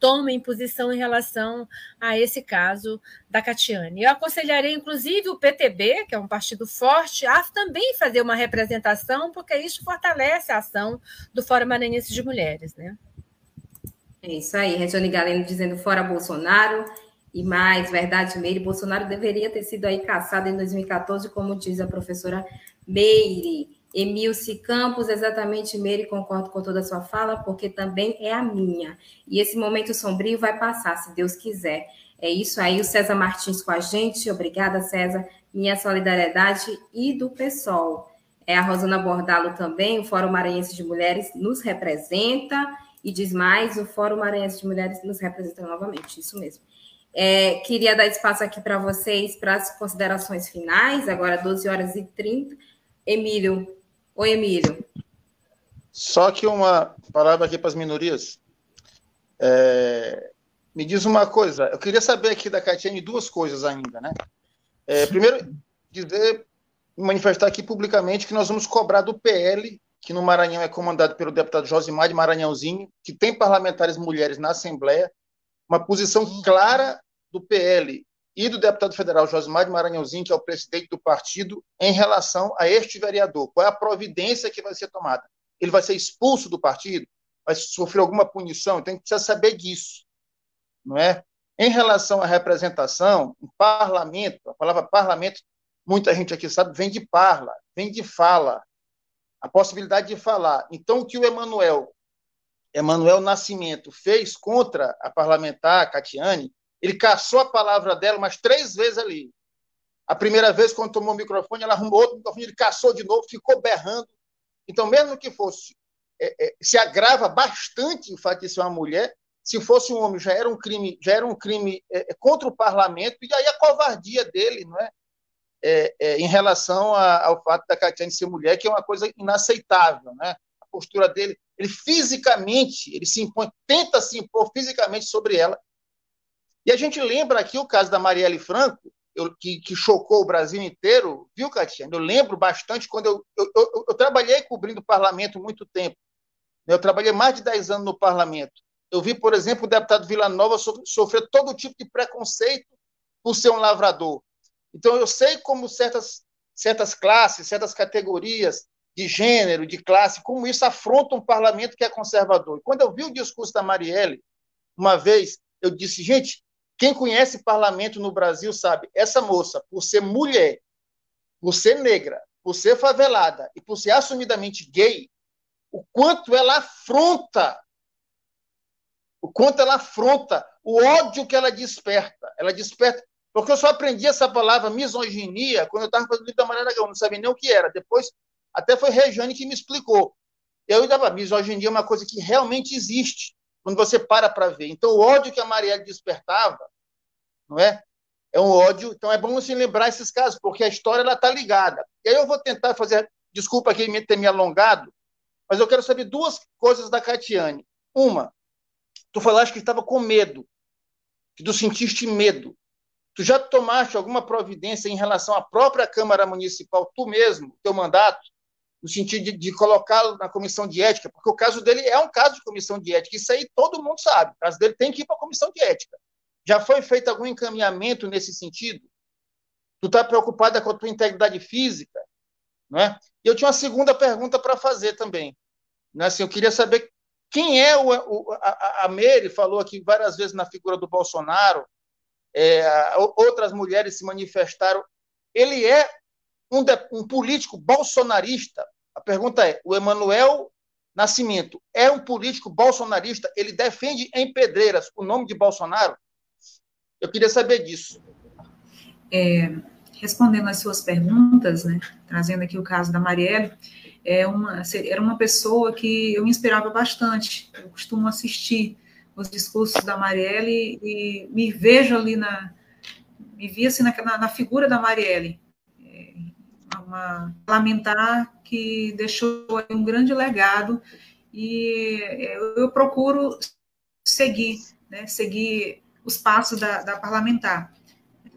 tomem posição em relação a esse caso da Catiane. Eu aconselharei, inclusive, o PTB, que é um partido forte, a também fazer uma representação, porque isso fortalece a ação do Fórum Maranhense de Mulheres. Né? É isso aí, Regiane Galeno dizendo fora Bolsonaro. E mais, verdade, Meire, Bolsonaro deveria ter sido aí caçado em 2014, como diz a professora Meire. Emilce Campos, exatamente, Meire, concordo com toda a sua fala, porque também é a minha. E esse momento sombrio vai passar, se Deus quiser. É isso aí, o César Martins com a gente. Obrigada, César. Minha solidariedade e do PSOL. É a Rosana Bordalo também, o Fórum Maranhense de Mulheres nos representa. E diz mais, o Fórum Maranhense de Mulheres nos representa novamente, isso mesmo. É, queria dar espaço aqui para vocês para as considerações finais, agora 12 horas e 30. Emílio. Oi, Emílio. Só que uma palavra aqui para as minorias. É, me diz uma coisa, eu queria saber aqui da Catiane duas coisas ainda, né? É, primeiro, dizer, manifestar aqui publicamente que nós vamos cobrar do PL, que no Maranhão é comandado pelo deputado Josimar de Maranhãozinho, que tem parlamentares mulheres na Assembleia, uma posição clara do PL e do deputado federal Josimar de Maranhãozinho, que é o presidente do partido, em relação a este vereador. Qual é a providência que vai ser tomada? Ele vai ser expulso do partido? Vai sofrer alguma punição? Então, a gente precisa saber disso. Não é? Em relação à representação, o parlamento, a palavra parlamento, muita gente aqui sabe, vem de parla, vem de fala, a possibilidade de falar. Então, o que o Emanuel, Emanuel Nascimento, fez contra a parlamentar Catiane, ele caçou a palavra dela umas três vezes ali. A primeira vez, quando tomou o microfone, ela arrumou outro microfone, ele caçou de novo, ficou berrando. Então, mesmo que fosse, é, é, se agrava bastante o fato de ser uma mulher, se fosse um homem, já era um crime, já era um crime é, é contra o parlamento, e aí a covardia dele, não é? é, é em relação a, ao fato da Catiane ser mulher, que é uma coisa inaceitável, né? A postura dele, ele fisicamente, ele se impõe, tenta se impor fisicamente sobre ela, e a gente lembra aqui o caso da Marielle Franco, eu, que, que, chocou o Brasil inteiro, viu, Catiane? Eu lembro bastante quando eu, eu, eu, eu trabalhei cobrindo o parlamento muito tempo. Eu trabalhei mais de 10 anos no parlamento. Eu vi, por exemplo, o deputado Vila Nova sofrer todo tipo de preconceito por ser um lavrador. Então, eu sei como certas, certas classes, certas categorias de gênero, de classe, como isso afronta um parlamento que é conservador. E quando eu vi o discurso da Marielle, uma vez, eu disse, gente, quem conhece parlamento no Brasil sabe, essa moça, por ser mulher, por ser negra, por ser favelada e por ser assumidamente gay, o quanto ela afronta, o quanto ela afronta o ódio que ela desperta. Ela desperta. Porque eu só aprendi essa palavra misoginia quando eu estava fazendo o livro da Maria não sabia nem o que era. Depois, até foi Regiane que me explicou. Eu ainda misoginia é uma coisa que realmente existe quando você para para ver. Então, o ódio que a Marielle despertava, não é? É um ódio. Então, é bom se lembrar esses casos, porque a história está ligada. E aí eu vou tentar fazer. Desculpa aqui ter me alongado, mas eu quero saber duas coisas da Catiane. Uma, tu falaste que estava com medo, que tu sentiste medo. Tu já tomaste alguma providência em relação à própria Câmara Municipal, tu mesmo, teu mandato, no sentido de, de colocá-lo na comissão de ética, porque o caso dele é um caso de comissão de ética. Isso aí todo mundo sabe. O caso dele tem que ir para a comissão de ética. Já foi feito algum encaminhamento nesse sentido? Tu está preocupada com a tua integridade física? Não é? E eu tinha uma segunda pergunta para fazer também. Né? Assim, eu queria saber quem é o, o a, a Meire falou aqui várias vezes na figura do Bolsonaro, é, outras mulheres se manifestaram. Ele é um, de, um político bolsonarista. A pergunta é: o Emanuel Nascimento é um político bolsonarista? Ele defende em Pedreiras o nome de Bolsonaro? Eu queria saber disso. É, respondendo às suas perguntas, né, trazendo aqui o caso da Marielle, é uma, era uma pessoa que eu me inspirava bastante. Eu costumo assistir os discursos da Marielle e me vejo ali na. me vi assim na, na, na figura da Marielle. É, uma parlamentar que deixou um grande legado e eu, eu procuro seguir, né, seguir os passos da, da parlamentar,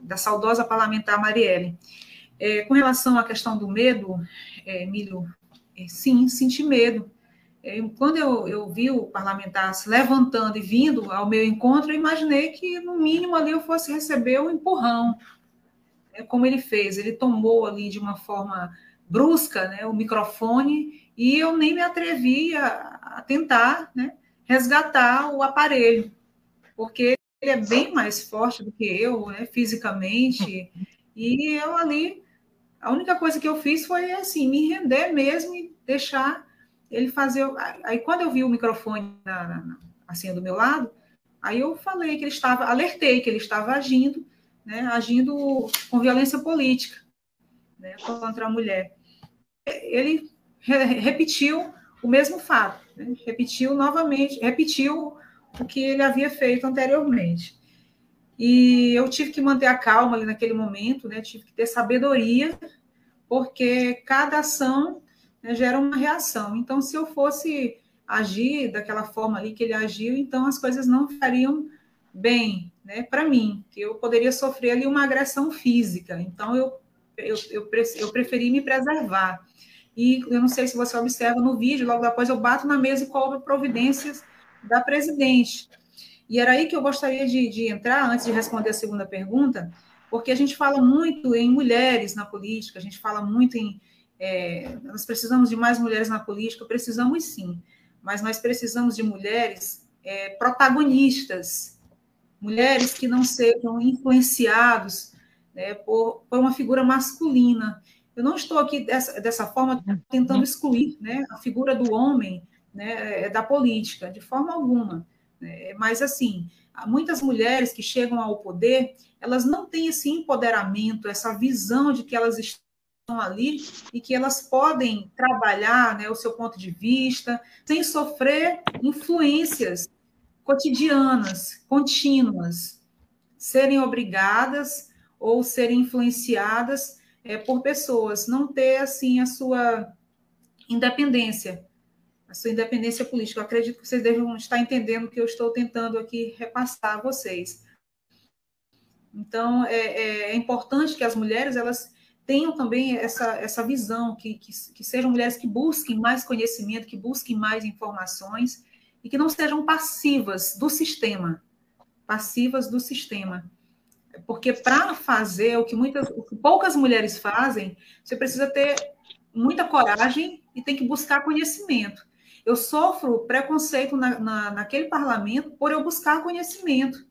da saudosa parlamentar Marielle. É, com relação à questão do medo, é, Emílio, é, sim, senti medo. É, quando eu, eu vi o parlamentar se levantando e vindo ao meu encontro, eu imaginei que, no mínimo, ali eu fosse receber um empurrão. É, como ele fez, ele tomou ali de uma forma brusca né, o microfone e eu nem me atrevi a, a tentar né, resgatar o aparelho, porque ele é bem mais forte do que eu, né, fisicamente, e eu ali a única coisa que eu fiz foi assim, me render mesmo e deixar ele fazer. Aí quando eu vi o microfone na, na, assim do meu lado, aí eu falei que ele estava, alertei que ele estava agindo, né, agindo com violência política né, contra a mulher. Ele re repetiu o mesmo fato, né, repetiu novamente, repetiu o que ele havia feito anteriormente. E eu tive que manter a calma ali naquele momento, né? Tive que ter sabedoria, porque cada ação né, gera uma reação. Então, se eu fosse agir daquela forma ali que ele agiu, então as coisas não ficariam bem, né? Para mim, que eu poderia sofrer ali uma agressão física. Então, eu, eu, eu, eu preferi me preservar. E eu não sei se você observa no vídeo, logo depois eu bato na mesa e cobro providências da presidente. E era aí que eu gostaria de, de entrar, antes de responder a segunda pergunta, porque a gente fala muito em mulheres na política, a gente fala muito em. É, nós precisamos de mais mulheres na política, precisamos sim, mas nós precisamos de mulheres é, protagonistas, mulheres que não sejam influenciados né, por, por uma figura masculina. Eu não estou aqui dessa, dessa forma tentando excluir né, a figura do homem né, da política, de forma alguma. Né? Mas, assim, muitas mulheres que chegam ao poder, elas não têm esse empoderamento, essa visão de que elas estão ali e que elas podem trabalhar né, o seu ponto de vista sem sofrer influências cotidianas, contínuas, serem obrigadas ou serem influenciadas é, por pessoas, não ter assim a sua independência a sua independência política. Eu acredito que vocês devem estar entendendo o que eu estou tentando aqui repassar a vocês. Então, é, é, é importante que as mulheres elas tenham também essa, essa visão, que, que, que sejam mulheres que busquem mais conhecimento, que busquem mais informações e que não sejam passivas do sistema, passivas do sistema. Porque para fazer o que muitas, o que poucas mulheres fazem, você precisa ter muita coragem e tem que buscar conhecimento. Eu sofro preconceito na, na, naquele parlamento por eu buscar conhecimento.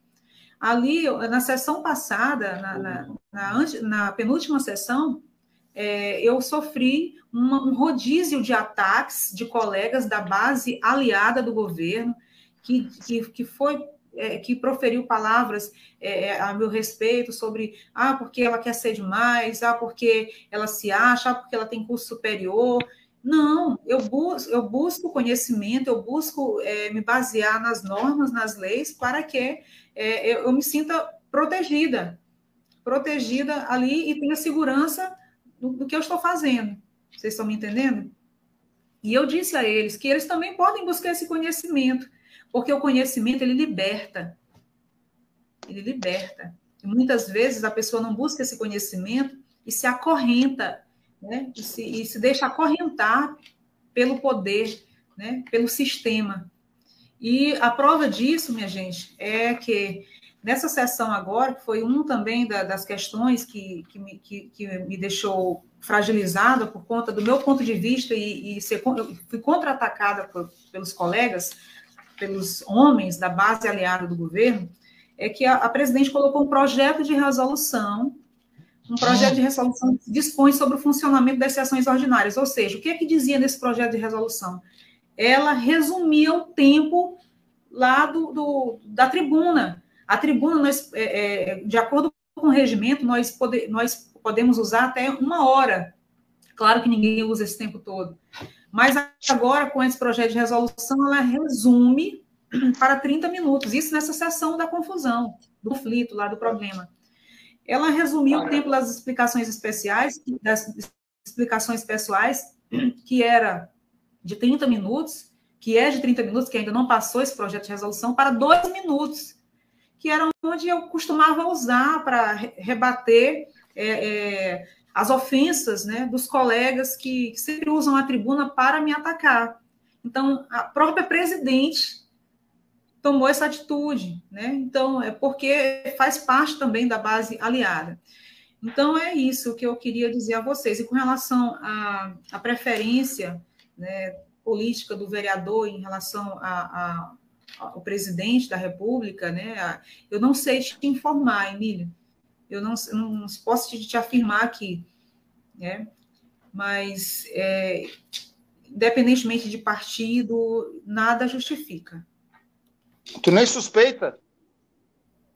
Ali, na sessão passada, na, na, na, na penúltima sessão, é, eu sofri uma, um rodízio de ataques de colegas da base aliada do governo, que, que, que foi é, que proferiu palavras é, é a meu respeito sobre ah, porque ela quer ser demais, ah, porque ela se acha, ah, porque ela tem curso superior. Não, eu, bus eu busco conhecimento, eu busco é, me basear nas normas, nas leis, para que é, eu, eu me sinta protegida, protegida ali e tenha segurança do, do, que eu estou fazendo. Vocês estão me entendendo? E eu disse a eles que eles também podem buscar esse conhecimento, porque o conhecimento ele liberta. Ele liberta. E muitas vezes a pessoa não busca esse conhecimento e se acorrenta né? e, se, e se deixa acorrentar pelo poder, né? pelo sistema. E a prova disso, minha gente, é que Nessa sessão agora, que foi um também da, das questões que, que, me, que, que me deixou fragilizada por conta do meu ponto de vista e, e ser, fui contra-atacada pelos colegas, pelos homens da base aliada do governo, é que a, a presidente colocou um projeto de resolução um projeto de resolução dispõe sobre o funcionamento das sessões ordinárias, ou seja, o que é que dizia nesse projeto de resolução? Ela resumia o tempo lá do, do da tribuna. A tribuna, nós, é, é, de acordo com o regimento, nós, pode, nós podemos usar até uma hora. Claro que ninguém usa esse tempo todo. Mas agora, com esse projeto de resolução, ela resume para 30 minutos. Isso nessa sessão da confusão, do conflito, lá do problema. Ela resumiu o tempo das explicações especiais, das explicações pessoais, que era de 30 minutos, que é de 30 minutos, que ainda não passou esse projeto de resolução, para dois minutos, que era onde eu costumava usar para rebater é, é, as ofensas né, dos colegas que, sempre usam a tribuna para me atacar. Então, a própria presidente tomou essa atitude, né? Então, é porque faz parte também da base aliada. Então, é isso que eu queria dizer a vocês. E com relação à, à preferência né, política do vereador em relação a, a, ao presidente da República, né, eu não sei te informar, Emílio. Eu não, não posso te, te afirmar aqui, né? Mas, é, independentemente de partido, nada justifica. Tu nem suspeita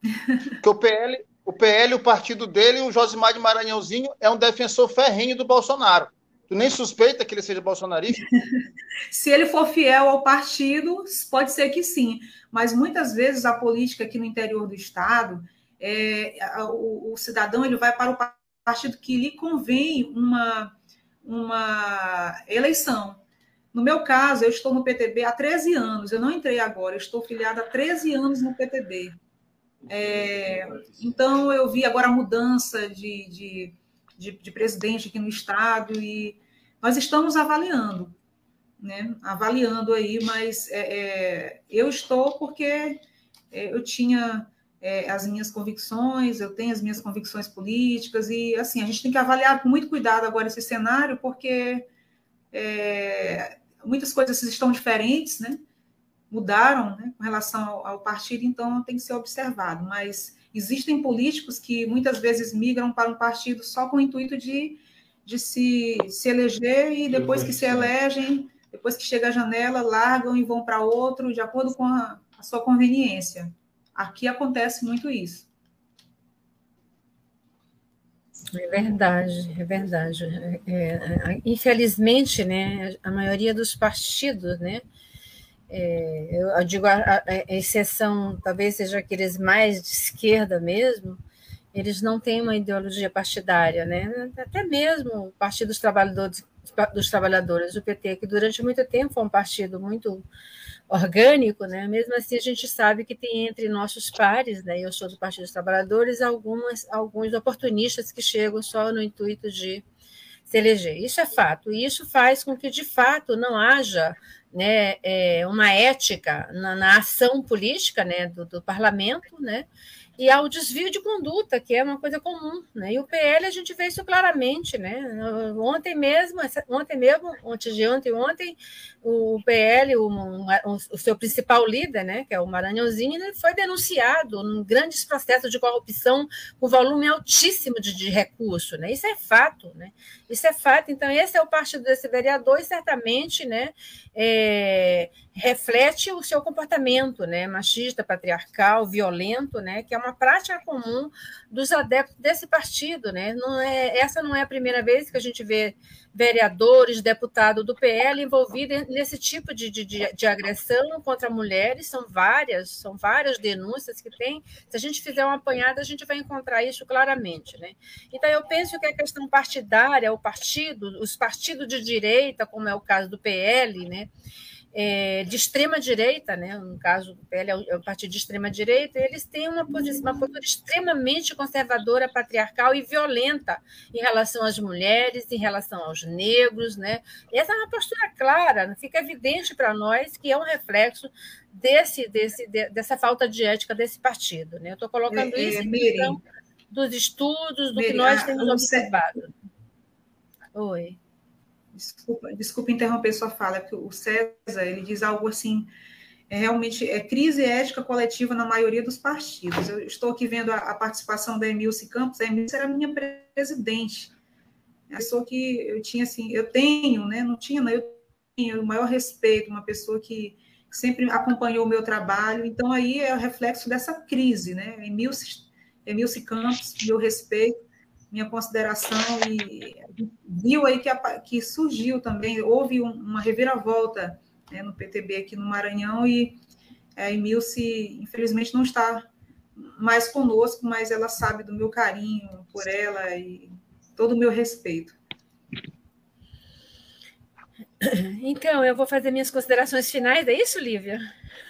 que o PL, o PL, o partido dele, o Josimar de Maranhãozinho, é um defensor ferrenho do Bolsonaro. Tu nem suspeita que ele seja bolsonarista? Se ele for fiel ao partido, pode ser que sim. Mas muitas vezes a política aqui no interior do Estado, é, o, o, cidadão ele vai para o partido que lhe convém uma, uma eleição. No meu caso, eu estou no PTB há 13 anos, eu não entrei agora, estou filiada há 13 anos no PTB. É, então, eu vi agora a mudança de, de, de, de, presidente aqui no Estado e nós estamos avaliando, né? avaliando aí, mas é, é, eu estou porque é, eu tinha é, as minhas convicções, eu tenho as minhas convicções políticas e, assim, a gente tem que avaliar com muito cuidado agora esse cenário, porque é, muitas coisas estão diferentes, né? Mudaram né, com relação ao, ao, partido, então tem que ser observado. Mas existem políticos que muitas vezes migram para um partido só com o intuito de, de se, se eleger e depois que se elegem, depois que chega a janela, largam e vão para outro de acordo com a, a sua conveniência. Aqui acontece muito isso. É verdade, é verdade. É, é, infelizmente, né, a maioria dos partidos, né, é, eu digo a, a, exceção, talvez seja aqueles mais de esquerda mesmo, eles não têm uma ideologia partidária, né? Até mesmo o Partido dos Trabalhadores, dos Trabalhadores, o PT, que durante muito tempo foi um partido muito orgânico, né? Mesmo assim, a gente sabe que tem entre nossos pares, né? Eu sou do Partido dos Trabalhadores, algumas, alguns oportunistas que chegam só no intuito de se eleger. Isso é fato. E isso faz com que, de fato, não haja né, é, uma ética na, na, ação política né, do, do parlamento, né? E ao desvio de conduta, que é uma coisa comum, né? E o PL a gente vê isso claramente, né? Ontem mesmo, ontem mesmo, ontem de ontem, ontem, o PL, o, o, seu principal líder, né, que é o Maranhãozinho, ele foi denunciado em grandes processos de corrupção com volume altíssimo de, de recurso, né? Isso é fato, né? Isso é fato. Então esse é o partido desse vereador e certamente, né? É, reflete o seu comportamento, né, machista, patriarcal, violento, né, que é uma prática comum dos adeptos desse partido, né? Não é, essa não é a primeira vez que a gente vê vereadores, deputados do PL envolvidos nesse tipo de, de, de, agressão contra mulheres. São várias, são várias denúncias que tem. Se a gente fizer uma apanhada, a gente vai encontrar isso claramente, né? Então eu penso que a questão partidária, o partido, os partidos de direita, como é o caso do PL, né? É, de extrema direita, né? no caso do PL é o partido de extrema direita, eles têm uma, posição, uma postura extremamente conservadora, patriarcal e violenta em relação às mulheres, em relação aos negros. Né? E essa é uma postura clara, fica evidente para nós que é um reflexo desse, desse, dessa falta de ética desse partido. Né? Eu estou colocando é, isso em questão dos estudos, do que nós temos observado. Oi. Desculpa, desculpa interromper sua fala, é porque o César ele diz algo assim, é realmente é crise ética coletiva na maioria dos partidos. Eu estou aqui vendo a, a participação da Emilce Campos, a Emilce era minha presidente. É a pessoa que eu tinha assim, eu tenho, né? Não tinha, não, eu tenho o maior respeito, uma pessoa que sempre acompanhou o meu trabalho. Então aí é o reflexo dessa crise, né? Emilce, Emilce Campos, meu respeito minha consideração e viu aí que, a, que surgiu também, houve um, uma reviravolta né, no PTB aqui no Maranhão e a Emilce, infelizmente, não está mais conosco, mas ela sabe do meu carinho por ela e todo o meu respeito. Então, eu vou fazer minhas considerações finais, é isso, Lívia?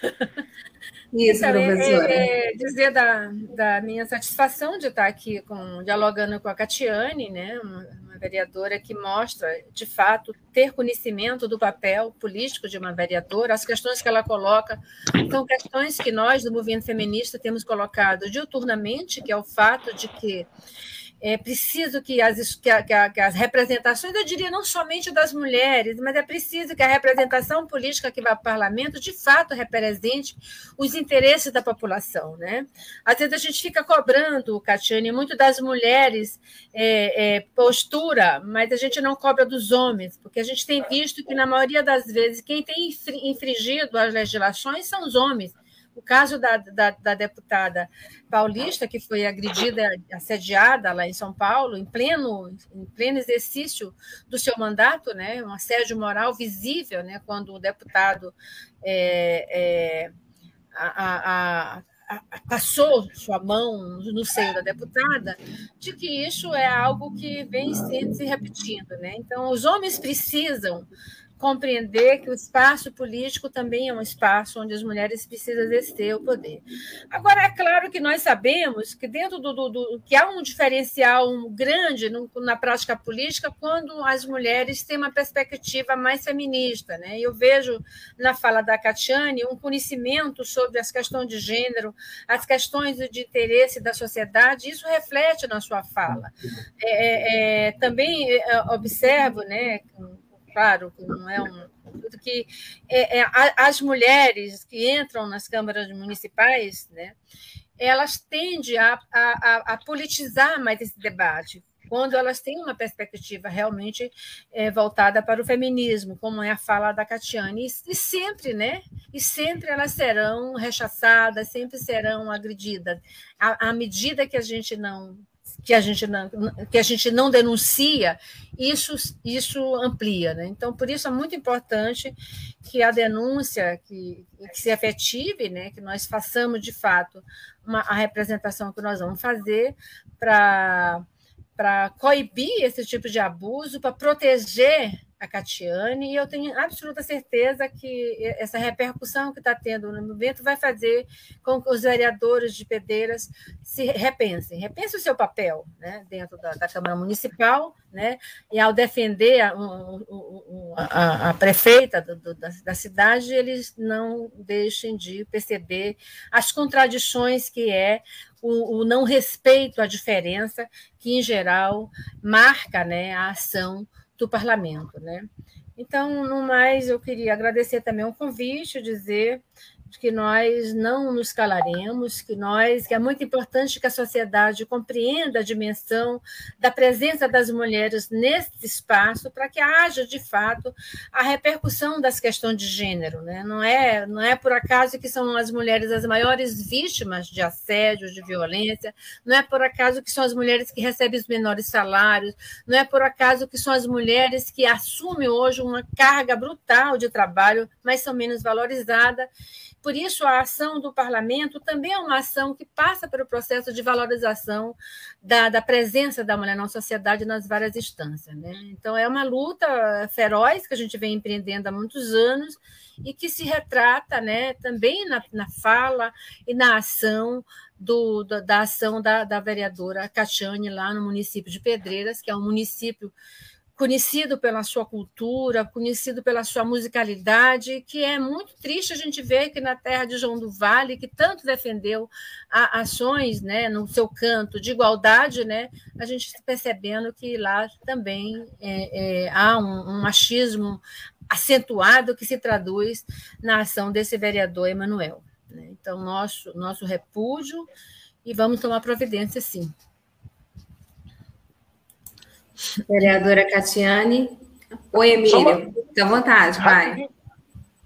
Isso, então, professora. É, é, dizer da, da minha satisfação de estar aqui com, dialogando com a Catiane, né, uma, uma, vereadora que mostra, de fato, ter conhecimento do papel político de uma vereadora. As questões que ela coloca são questões que nós, do movimento feminista, temos colocado diuturnamente, que é o fato de que é preciso que as, que, a, que, a, que, as representações, eu diria não somente das mulheres, mas é preciso que a representação política que vai ao parlamento de fato represente os interesses da população. Né? Às vezes a gente fica cobrando, Catiane, muito das mulheres é, é, postura, mas a gente não cobra dos homens, porque a gente tem visto que, na maioria das vezes, quem tem infringido as legislações são os homens. O caso da, da, da, deputada paulista, que foi agredida, assediada lá em São Paulo, em pleno, em pleno exercício do seu mandato, né, um assédio moral visível, né, quando o deputado é, é, a, a, a, passou sua mão no seio da deputada, de que isso é algo que vem se repetindo. Né? Então, os homens precisam compreender que o espaço político também é um espaço onde as mulheres precisam exercer o poder. Agora, é claro que nós sabemos que dentro do, do, do que há um diferencial grande no, na prática política quando as mulheres têm uma perspectiva mais feminista. Né? Eu vejo na fala da Catiane um conhecimento sobre as questões de gênero, as questões de interesse da sociedade, isso reflete na sua fala. É, é, é também é, observo, né, claro, não é um que é, é, as mulheres que entram nas câmaras municipais, né, elas tendem a, a, a politizar mais esse debate, quando elas têm uma perspectiva realmente é, voltada para o feminismo, como é a fala da Catiane, e, e, sempre, né? E sempre elas serão rechaçadas, sempre serão agredidas. À, à medida que a gente não que a gente não, que a gente não denuncia, isso, isso amplia. Né? Então, por isso é muito importante que a denúncia que, que se efetive, né? que nós façamos de fato uma, a representação que nós vamos fazer para coibir esse tipo de abuso, para proteger a Catiane, e eu tenho absoluta certeza que essa repercussão que está tendo no movimento vai fazer com que os vereadores de Pedreiras se repensem, repensem o seu papel né, dentro da, da Câmara Municipal, né, e ao defender a, a, a prefeita do, do, da, da cidade, eles não deixem de perceber as contradições que é o, o, não respeito à diferença que, em geral, marca né, a ação do parlamento. Né? Então, no mais, eu queria agradecer também o convite, dizer que nós não nos calaremos, que nós, que é muito importante que a sociedade compreenda a dimensão da presença das mulheres nesse espaço para que haja de fato a repercussão das questões de gênero, né? Não é, não é por acaso que são as mulheres as maiores vítimas de assédio, de violência, não é por acaso que são as mulheres que recebem os menores salários, não é por acaso que são as mulheres que assumem hoje uma carga brutal de trabalho, mas são menos valorizadas Por isso, a ação do parlamento também é uma ação que passa pelo processo de valorização da, da presença da mulher na sociedade nas várias instâncias. Né? Então, é uma luta feroz que a gente vem empreendendo há muitos anos e que se retrata né, também na, na fala e na ação do, da, da, ação da, da vereadora Catiane lá no município de Pedreiras, que é um município conhecido pela sua cultura, conhecido pela sua musicalidade, que é muito triste a gente ver que na terra de João do Vale, que tanto defendeu ações né, no seu canto de igualdade, né, a gente está percebendo que lá também é, é, há um, um machismo acentuado que se traduz na ação desse vereador Emanuel. Né? Então, nosso, nosso repúdio e vamos tomar providência, sim. Vereadora Catiane. Oi, Emílio. Fique à vontade, vai.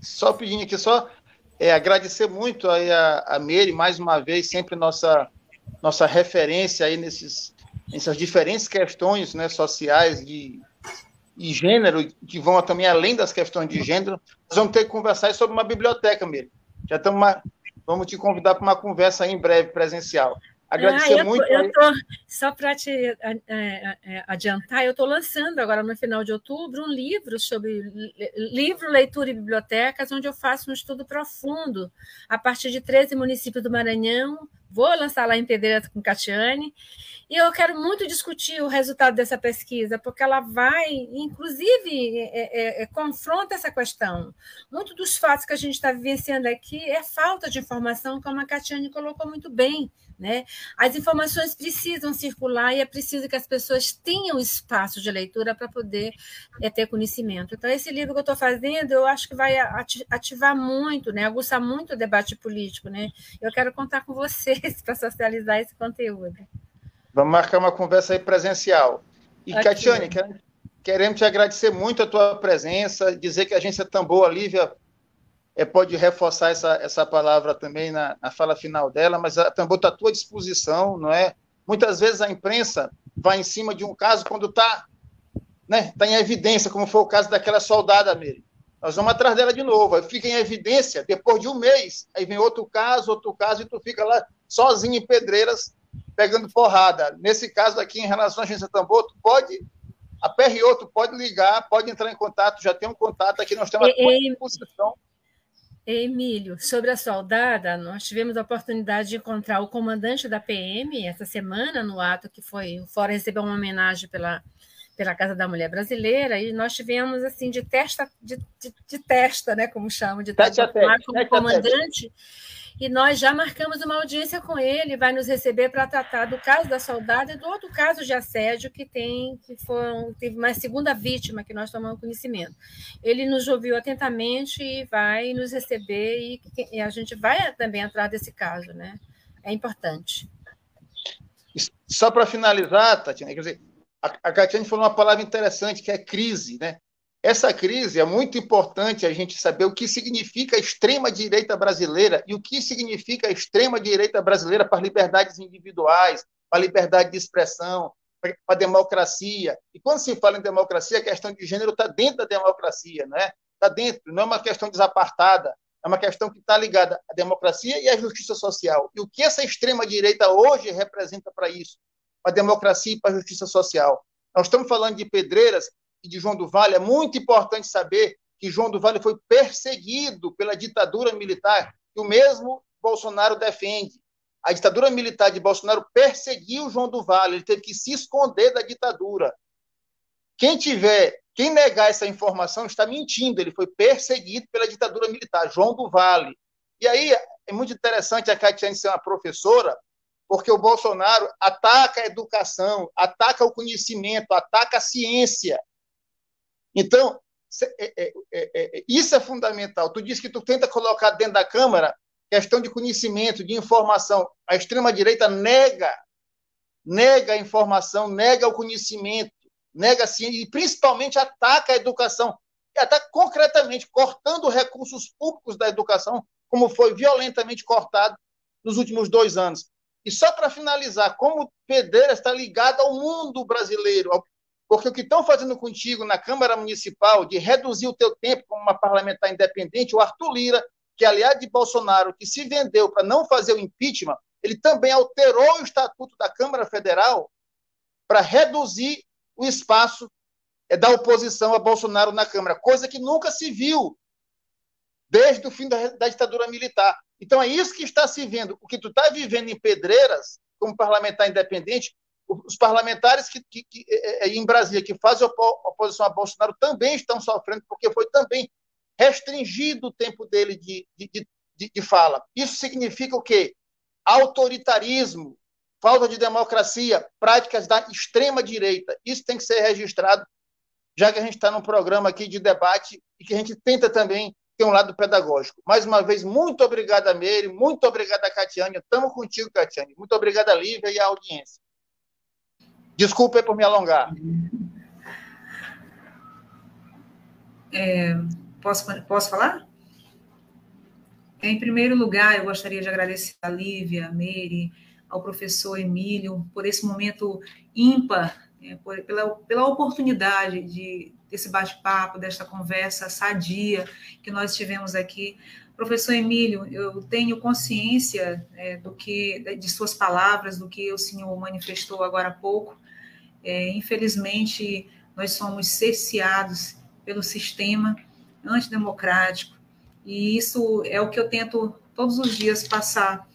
Só pedindo aqui, só é, agradecer muito aí a, a Meire, mais uma vez, sempre nossa, nossa referência aí nesses, nessas diferentes questões né, sociais de, de gênero, que vão também além das questões de gênero. Nós vamos ter que conversar sobre uma biblioteca, Meire. Já estamos vamos te convidar para uma conversa em breve presencial. Agradecer ah, eu muito. Eu tô, só para te é, é, é, adiantar, eu estou lançando agora no final de outubro um livro sobre livro, leitura e bibliotecas, onde eu faço um estudo profundo a partir de 13 municípios do Maranhão. Vou lançar lá em Pedreira com Catiane. E eu quero muito discutir o resultado dessa pesquisa, porque ela vai, inclusive, é, é, é confronta essa questão. Muito dos fatos que a gente está vivenciando aqui é falta de informação, como a Catiane colocou muito bem. Né? As informações precisam circular e é preciso que as pessoas tenham espaço de leitura para poder é, ter conhecimento. Então, esse livro que eu estou fazendo, eu acho que vai ativar muito, né? aguçar muito o debate político. Né? Eu quero contar com vocês para socializar esse conteúdo. Vamos marcar uma conversa aí presencial. E, Aqui. Catiane, queremos te agradecer muito a tua presença, dizer que a agência Tambor, a Lívia é, pode reforçar essa, essa palavra também na, na fala final dela, mas a Tambor está à tua disposição, não é? Muitas vezes a imprensa vai em cima de um caso quando está né, tá em evidência, como foi o caso daquela soldada Miri. Nós vamos atrás dela de novo, aí fica em evidência, depois de um mês, aí vem outro caso, outro caso, e tu fica lá sozinho em pedreiras, pegando porrada. Nesse caso aqui, em relação à agência Tambor, tu pode, a PRO, tu pode ligar, pode entrar em contato, já tem um contato aqui, nós temos uma disposição. Emílio, sobre a soldada, nós tivemos a oportunidade de encontrar o comandante da PM essa semana, no ato que foi, o Fórum recebeu uma homenagem pela, pela Casa da Mulher Brasileira, e nós tivemos, assim, de testa, de, de, de testa, né, como chamam, de testa como comandante, e nós já marcamos uma audiência com ele, vai nos receber para tratar do caso da soldada e do outro caso de assédio que tem, que foram, teve uma segunda vítima que nós tomamos conhecimento. Ele nos ouviu atentamente e vai nos receber e, e a gente vai também atrás desse caso, né? É importante. Só para finalizar, Tatiana, quer dizer, a, a falou uma palavra interessante que é crise, né? Essa crise é muito importante a gente saber o que significa a extrema-direita brasileira e o que significa a extrema-direita brasileira para as liberdades individuais, para a liberdade de expressão, para a democracia. E quando se fala em democracia, a questão de gênero está dentro da democracia, né? Está dentro, não é uma questão desapartada, é uma questão que está ligada à democracia e à justiça social. E o que essa extrema-direita hoje representa para isso? Para a democracia e para a justiça social. Nós estamos falando de pedreiras e de João do Vale, é muito importante saber que João do Vale foi perseguido pela ditadura militar, que o mesmo Bolsonaro defende. A ditadura militar de Bolsonaro perseguiu João do Vale, ele teve que se esconder da ditadura. Quem tiver, quem negar essa informação está mentindo, ele foi perseguido pela ditadura militar, João do Vale. E aí é muito interessante a Catiane ser uma professora, porque o Bolsonaro ataca a educação, ataca o conhecimento, ataca a ciência. Então, é é, é, é, isso é fundamental. Tu disse que tu tenta colocar dentro da Câmara questão de conhecimento, de informação. A extrema-direita nega, nega a informação, nega o conhecimento, nega a ciência e principalmente ataca a educação. E ataca concretamente, cortando recursos públicos da educação, como foi violentamente cortado nos últimos dois anos. E só para finalizar, como Pedreira está ligado ao mundo brasileiro, ao porque o que estão fazendo contigo na Câmara Municipal de reduzir o teu tempo como uma parlamentar independente, o Arthur Lira que aliado de Bolsonaro, que se vendeu para não fazer o impeachment, ele também alterou o estatuto da Câmara Federal para reduzir o espaço é, da oposição a Bolsonaro na Câmara, coisa que nunca se viu desde o fim da, da ditadura militar. Então é isso que está se vendo. O que tu está vivendo em Pedreiras, como parlamentar independente, os parlamentares que, que, que é, é, em Brasília que fazem oposição a Bolsonaro também estão sofrendo, porque foi também restringido o tempo dele de, de, de, de fala. Isso significa o quê? Autoritarismo, falta de democracia, práticas da extrema-direita. Isso tem que ser registrado, já que a gente está num programa aqui de debate e que a gente tenta também ter um lado pedagógico. Mais uma vez, muito obrigada, Meire, muito obrigada, Catiane. Estamos contigo, Catiane. Muito obrigada, Lívia e a audiência. Desculpe por me alongar. É, posso, posso falar? Em primeiro lugar, eu gostaria de agradecer a Lívia, a Meire, ao professor Emílio por esse momento ímpar, é, por, pela, pela oportunidade de desse bate-papo, desta conversa sadia que nós tivemos aqui. Professor Emílio, eu tenho consciência é, do que de suas palavras, do que o senhor manifestou agora há pouco. É, infelizmente, nós somos cerceados pelo sistema antidemocrático, e isso é o que eu tento todos os dias passar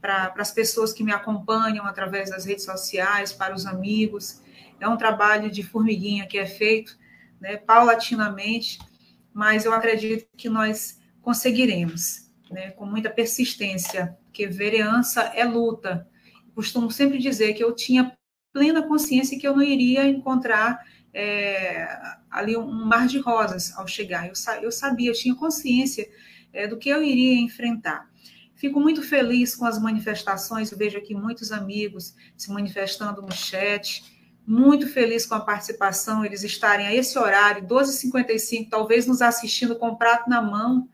para as pessoas que me acompanham através das redes sociais, para os amigos. É um trabalho de formiguinha que é feito né, paulatinamente, mas eu acredito que nós conseguiremos, né, com muita persistência, porque vereança é luta. Costumo sempre dizer que eu tinha plena consciência que eu não iria encontrar é, ali um mar de rosas ao chegar. Eu, eu sabia, eu tinha consciência é, do que eu iria enfrentar. Fico muito feliz com as manifestações, eu vejo aqui muitos amigos se manifestando no chat, muito feliz com a participação, eles estarem a esse horário, 12h55, talvez nos assistindo com o prato na mão,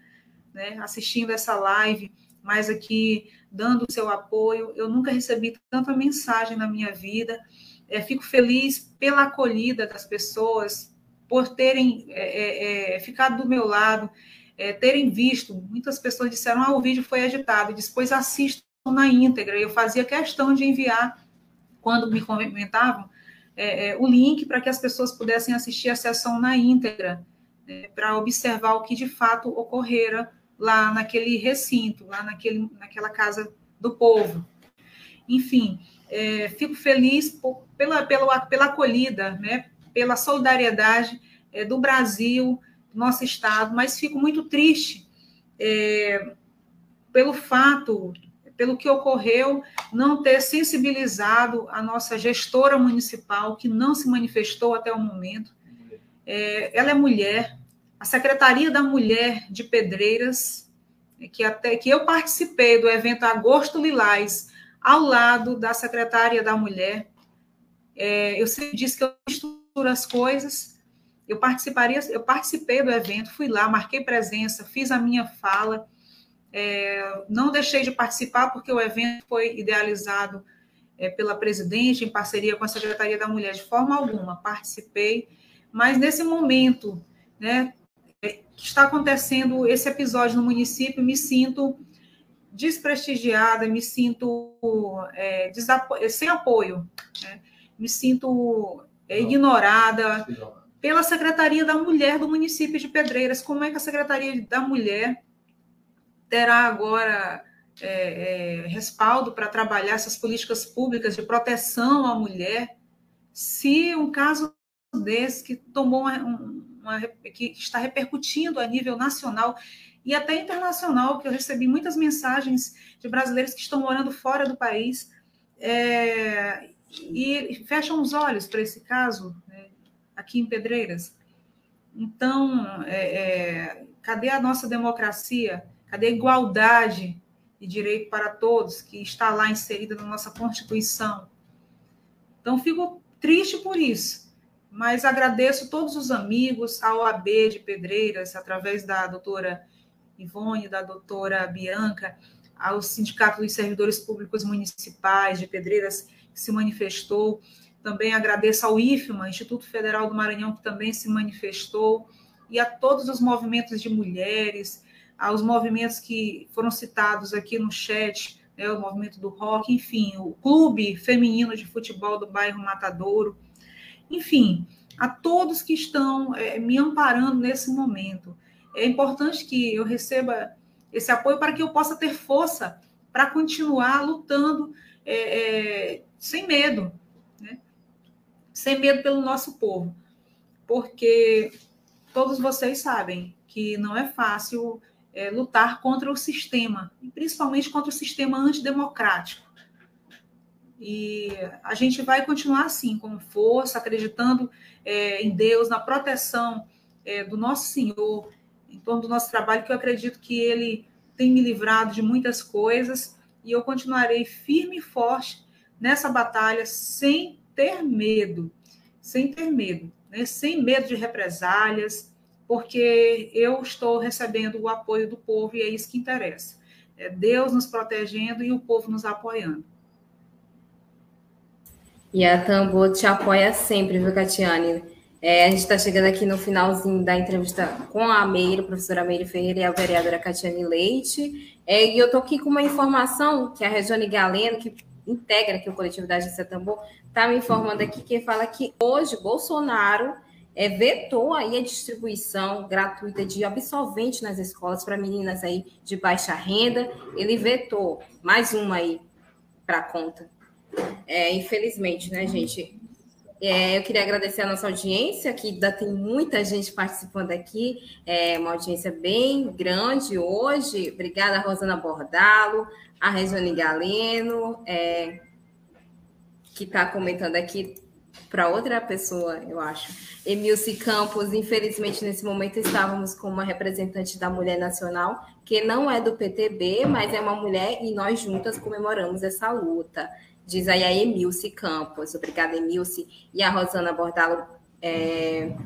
né, assistindo essa live, mas aqui dando o seu apoio. Eu nunca recebi tanta mensagem na minha vida. É, fico feliz pela acolhida das pessoas, por terem é, é, é ficado do meu lado, é, terem visto. Muitas pessoas disseram: ah, o vídeo foi editado, e depois assistam na íntegra. Eu fazia questão de enviar, quando me comentavam, é, o link para que as pessoas pudessem assistir a sessão na íntegra, né, para observar o que de fato ocorrera lá naquele recinto, lá naquele, naquela casa do povo. Enfim, é, fico feliz por, pela, pela, pela acolhida, né, pela solidariedade é, do Brasil, do nosso Estado, mas fico muito triste é, pelo fato pelo que ocorreu, não ter sensibilizado a nossa gestora municipal, que não se manifestou até o momento. É, ela é mulher, a Secretaria da Mulher de Pedreiras, que até que eu participei do evento Agosto Lilás, ao lado da Secretária da Mulher. É, eu sempre disse que eu misturo as coisas. Eu participaria, eu participei do evento, fui lá, marquei presença, fiz a minha fala é, não deixei de participar porque o evento foi idealizado é, pela presidente em parceria com a Secretaria da Mulher de forma alguma. Participei, mas nesse momento, né, que está acontecendo esse episódio no município, me sinto desprestigiada, me sinto é, sem apoio, né? me sinto é, ignorada pela Secretaria da Mulher do município de Pedreiras. Como é que a Secretaria da Mulher terá agora é, é, respaldo para trabalhar essas políticas públicas de proteção à mulher, se um caso desse que tomou uma, uma, que está repercutindo a nível nacional e até internacional, que eu recebi muitas mensagens de brasileiros que estão morando fora do país é, e fecham os olhos para esse caso né, aqui em Pedreiras. Então, é, é, cadê a nossa democracia? Cadê a igualdade de direito para todos que está lá inserida na nossa Constituição? Então, fico triste por isso, mas agradeço todos os amigos, a OAB de Pedreiras, através da doutora Ivone, da doutora Bianca, ao Sindicato dos Servidores Públicos Municipais de Pedreiras, que se manifestou. Também agradeço ao IFMA, Instituto Federal do Maranhão, que também se manifestou, e a todos os movimentos de mulheres, aos movimentos que foram citados aqui no chat, né, o movimento do rock, enfim, o clube feminino de futebol do bairro Matadouro, enfim, a todos que estão é, me amparando nesse momento. É importante que eu receba esse apoio para que eu possa ter força para continuar lutando é, é, sem medo, né? sem medo pelo nosso povo, porque todos vocês sabem que não é fácil lutar contra o sistema, principalmente contra o sistema antidemocrático. E a gente vai continuar assim, com força, acreditando é, em Deus, na proteção é, do nosso Senhor, em torno do nosso trabalho, que eu acredito que Ele tem me livrado de muitas coisas, e eu continuarei firme e forte nessa batalha, sem ter medo, sem ter medo, né? sem medo de represálias, porque eu estou recebendo o apoio do povo e é isso que interessa. É Deus nos protegendo e o povo nos apoiando. E a Tambor te apoia sempre, viu, Catiane? É, a gente está chegando aqui no finalzinho da entrevista com a Meire, professora Meire Ferreira e a vereadora Catiane Leite. É, e eu estou aqui com uma informação que a Regiane Galeno, que integra aqui o coletivo da Agência Tambor, está me informando aqui que fala que hoje Bolsonaro é, vetou aí a distribuição gratuita de absolvente nas escolas para meninas aí de baixa renda. Ele vetou mais uma aí para conta. É, infelizmente, né, gente? É, eu queria agradecer a nossa audiência, que ainda tem muita gente participando aqui, é uma audiência bem grande hoje. Obrigada, Rosana Bordalo, a Regiane Galeno, é, que está comentando aqui para outra pessoa, eu acho. Emilce Campos, infelizmente, nesse momento estávamos com uma representante da Mulher Nacional, que não é do PTB, mas é uma mulher e nós juntas comemoramos essa luta. Diz aí a Emilce Campos. Obrigada, Emilce. E a Rosana Bordalo, é,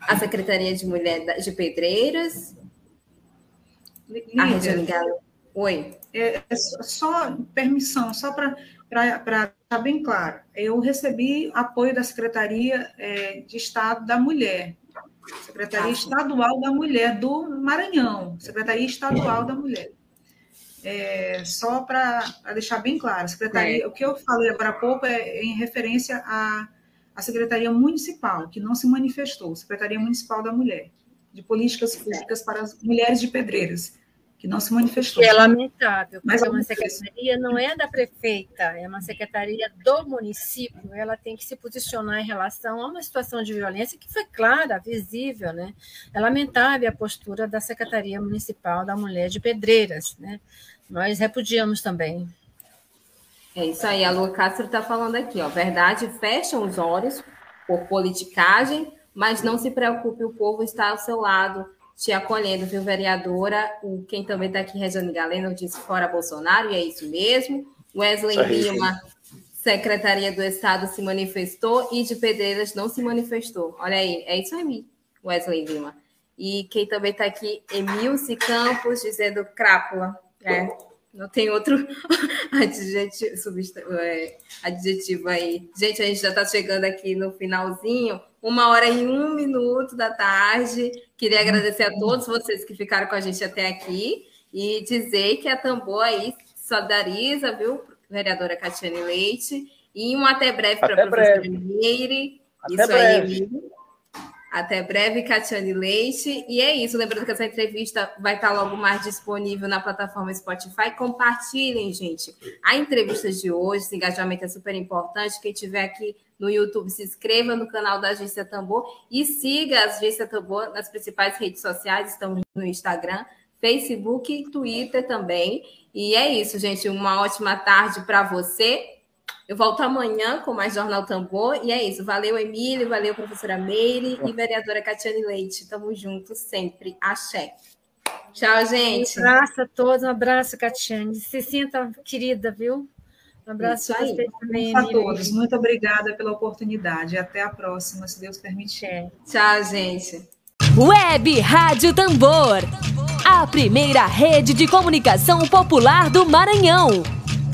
a Secretaria de Mulher de Pedreiras. Lídia, a Regiane Galo. Oi. É, é só permissão, só para estar bem claro. Eu recebi apoio da Secretaria é, de Estado da Mulher, Secretaria ah, Estadual da Mulher do Maranhão, Secretaria Estadual da Mulher é, só para deixar bem claro, secretaria, é. o que eu falei agora há pouco é em referência à, à Secretaria Municipal, que não se manifestou, Secretaria Municipal da Mulher, de Políticas Públicas para as Mulheres de Pedreiras, que não se manifestou. é lamentável, mas é uma secretaria não é da prefeita, é uma secretaria do município, ela tem que se posicionar em relação a uma situação de violência que foi clara, visível, né? É lamentável a postura da Secretaria Municipal da Mulher de Pedreiras, né? Nós repudiamos também. É isso aí, a Lua Castro está falando aqui, ó. Verdade, fecham os olhos por politicagem, mas não se preocupe, o povo está ao seu lado, te acolhendo, viu, vereadora? O, quem também está aqui, Regiane Galeno, disse fora Bolsonaro, e é isso mesmo. Wesley Lima, Secretaria do Estado, se manifestou e de Pedreiras não se manifestou. Olha aí, é isso aí, Wesley Lima. E quem também está aqui, Emilce Campos, dizendo crápula. É, não tem outro adjetivo, é, adjetivo aí. Gente, a gente já está chegando aqui no finalzinho, uma hora e um minuto da tarde. Queria agradecer a todos vocês que ficaram com a gente até aqui e dizer que a Tambor aí solidariza, viu, vereadora Catiane Leite, e um até breve para a professora Meire. Isso breve. aí, até breve, Catiane Leite. E é isso. Lembrando que essa entrevista vai estar logo mais disponível na plataforma Spotify. Compartilhem, gente, a entrevista de hoje. Esse engajamento é super importante. Quem estiver aqui no YouTube, se inscreva no canal da Agência Tambor e siga a Agência Tambor nas principais redes sociais. Estamos no Instagram, Facebook Twitter também. E é isso, gente. Uma ótima tarde para você. Eu volto amanhã com mais Jornal Tambor. E é isso. Valeu, Emílio. Valeu, professora Meire e vereadora Catiane Leite. Tamo juntos sempre. Axé. Tchau, gente. Um abraço a todos. Um abraço, Catiane. Se sinta querida, viu? Um abraço a você também, a todos. Muito obrigada pela oportunidade. Até a próxima, se Deus permitir. É. Tchau, gente. Web Rádio Tambor. A primeira rede de comunicação popular do Maranhão.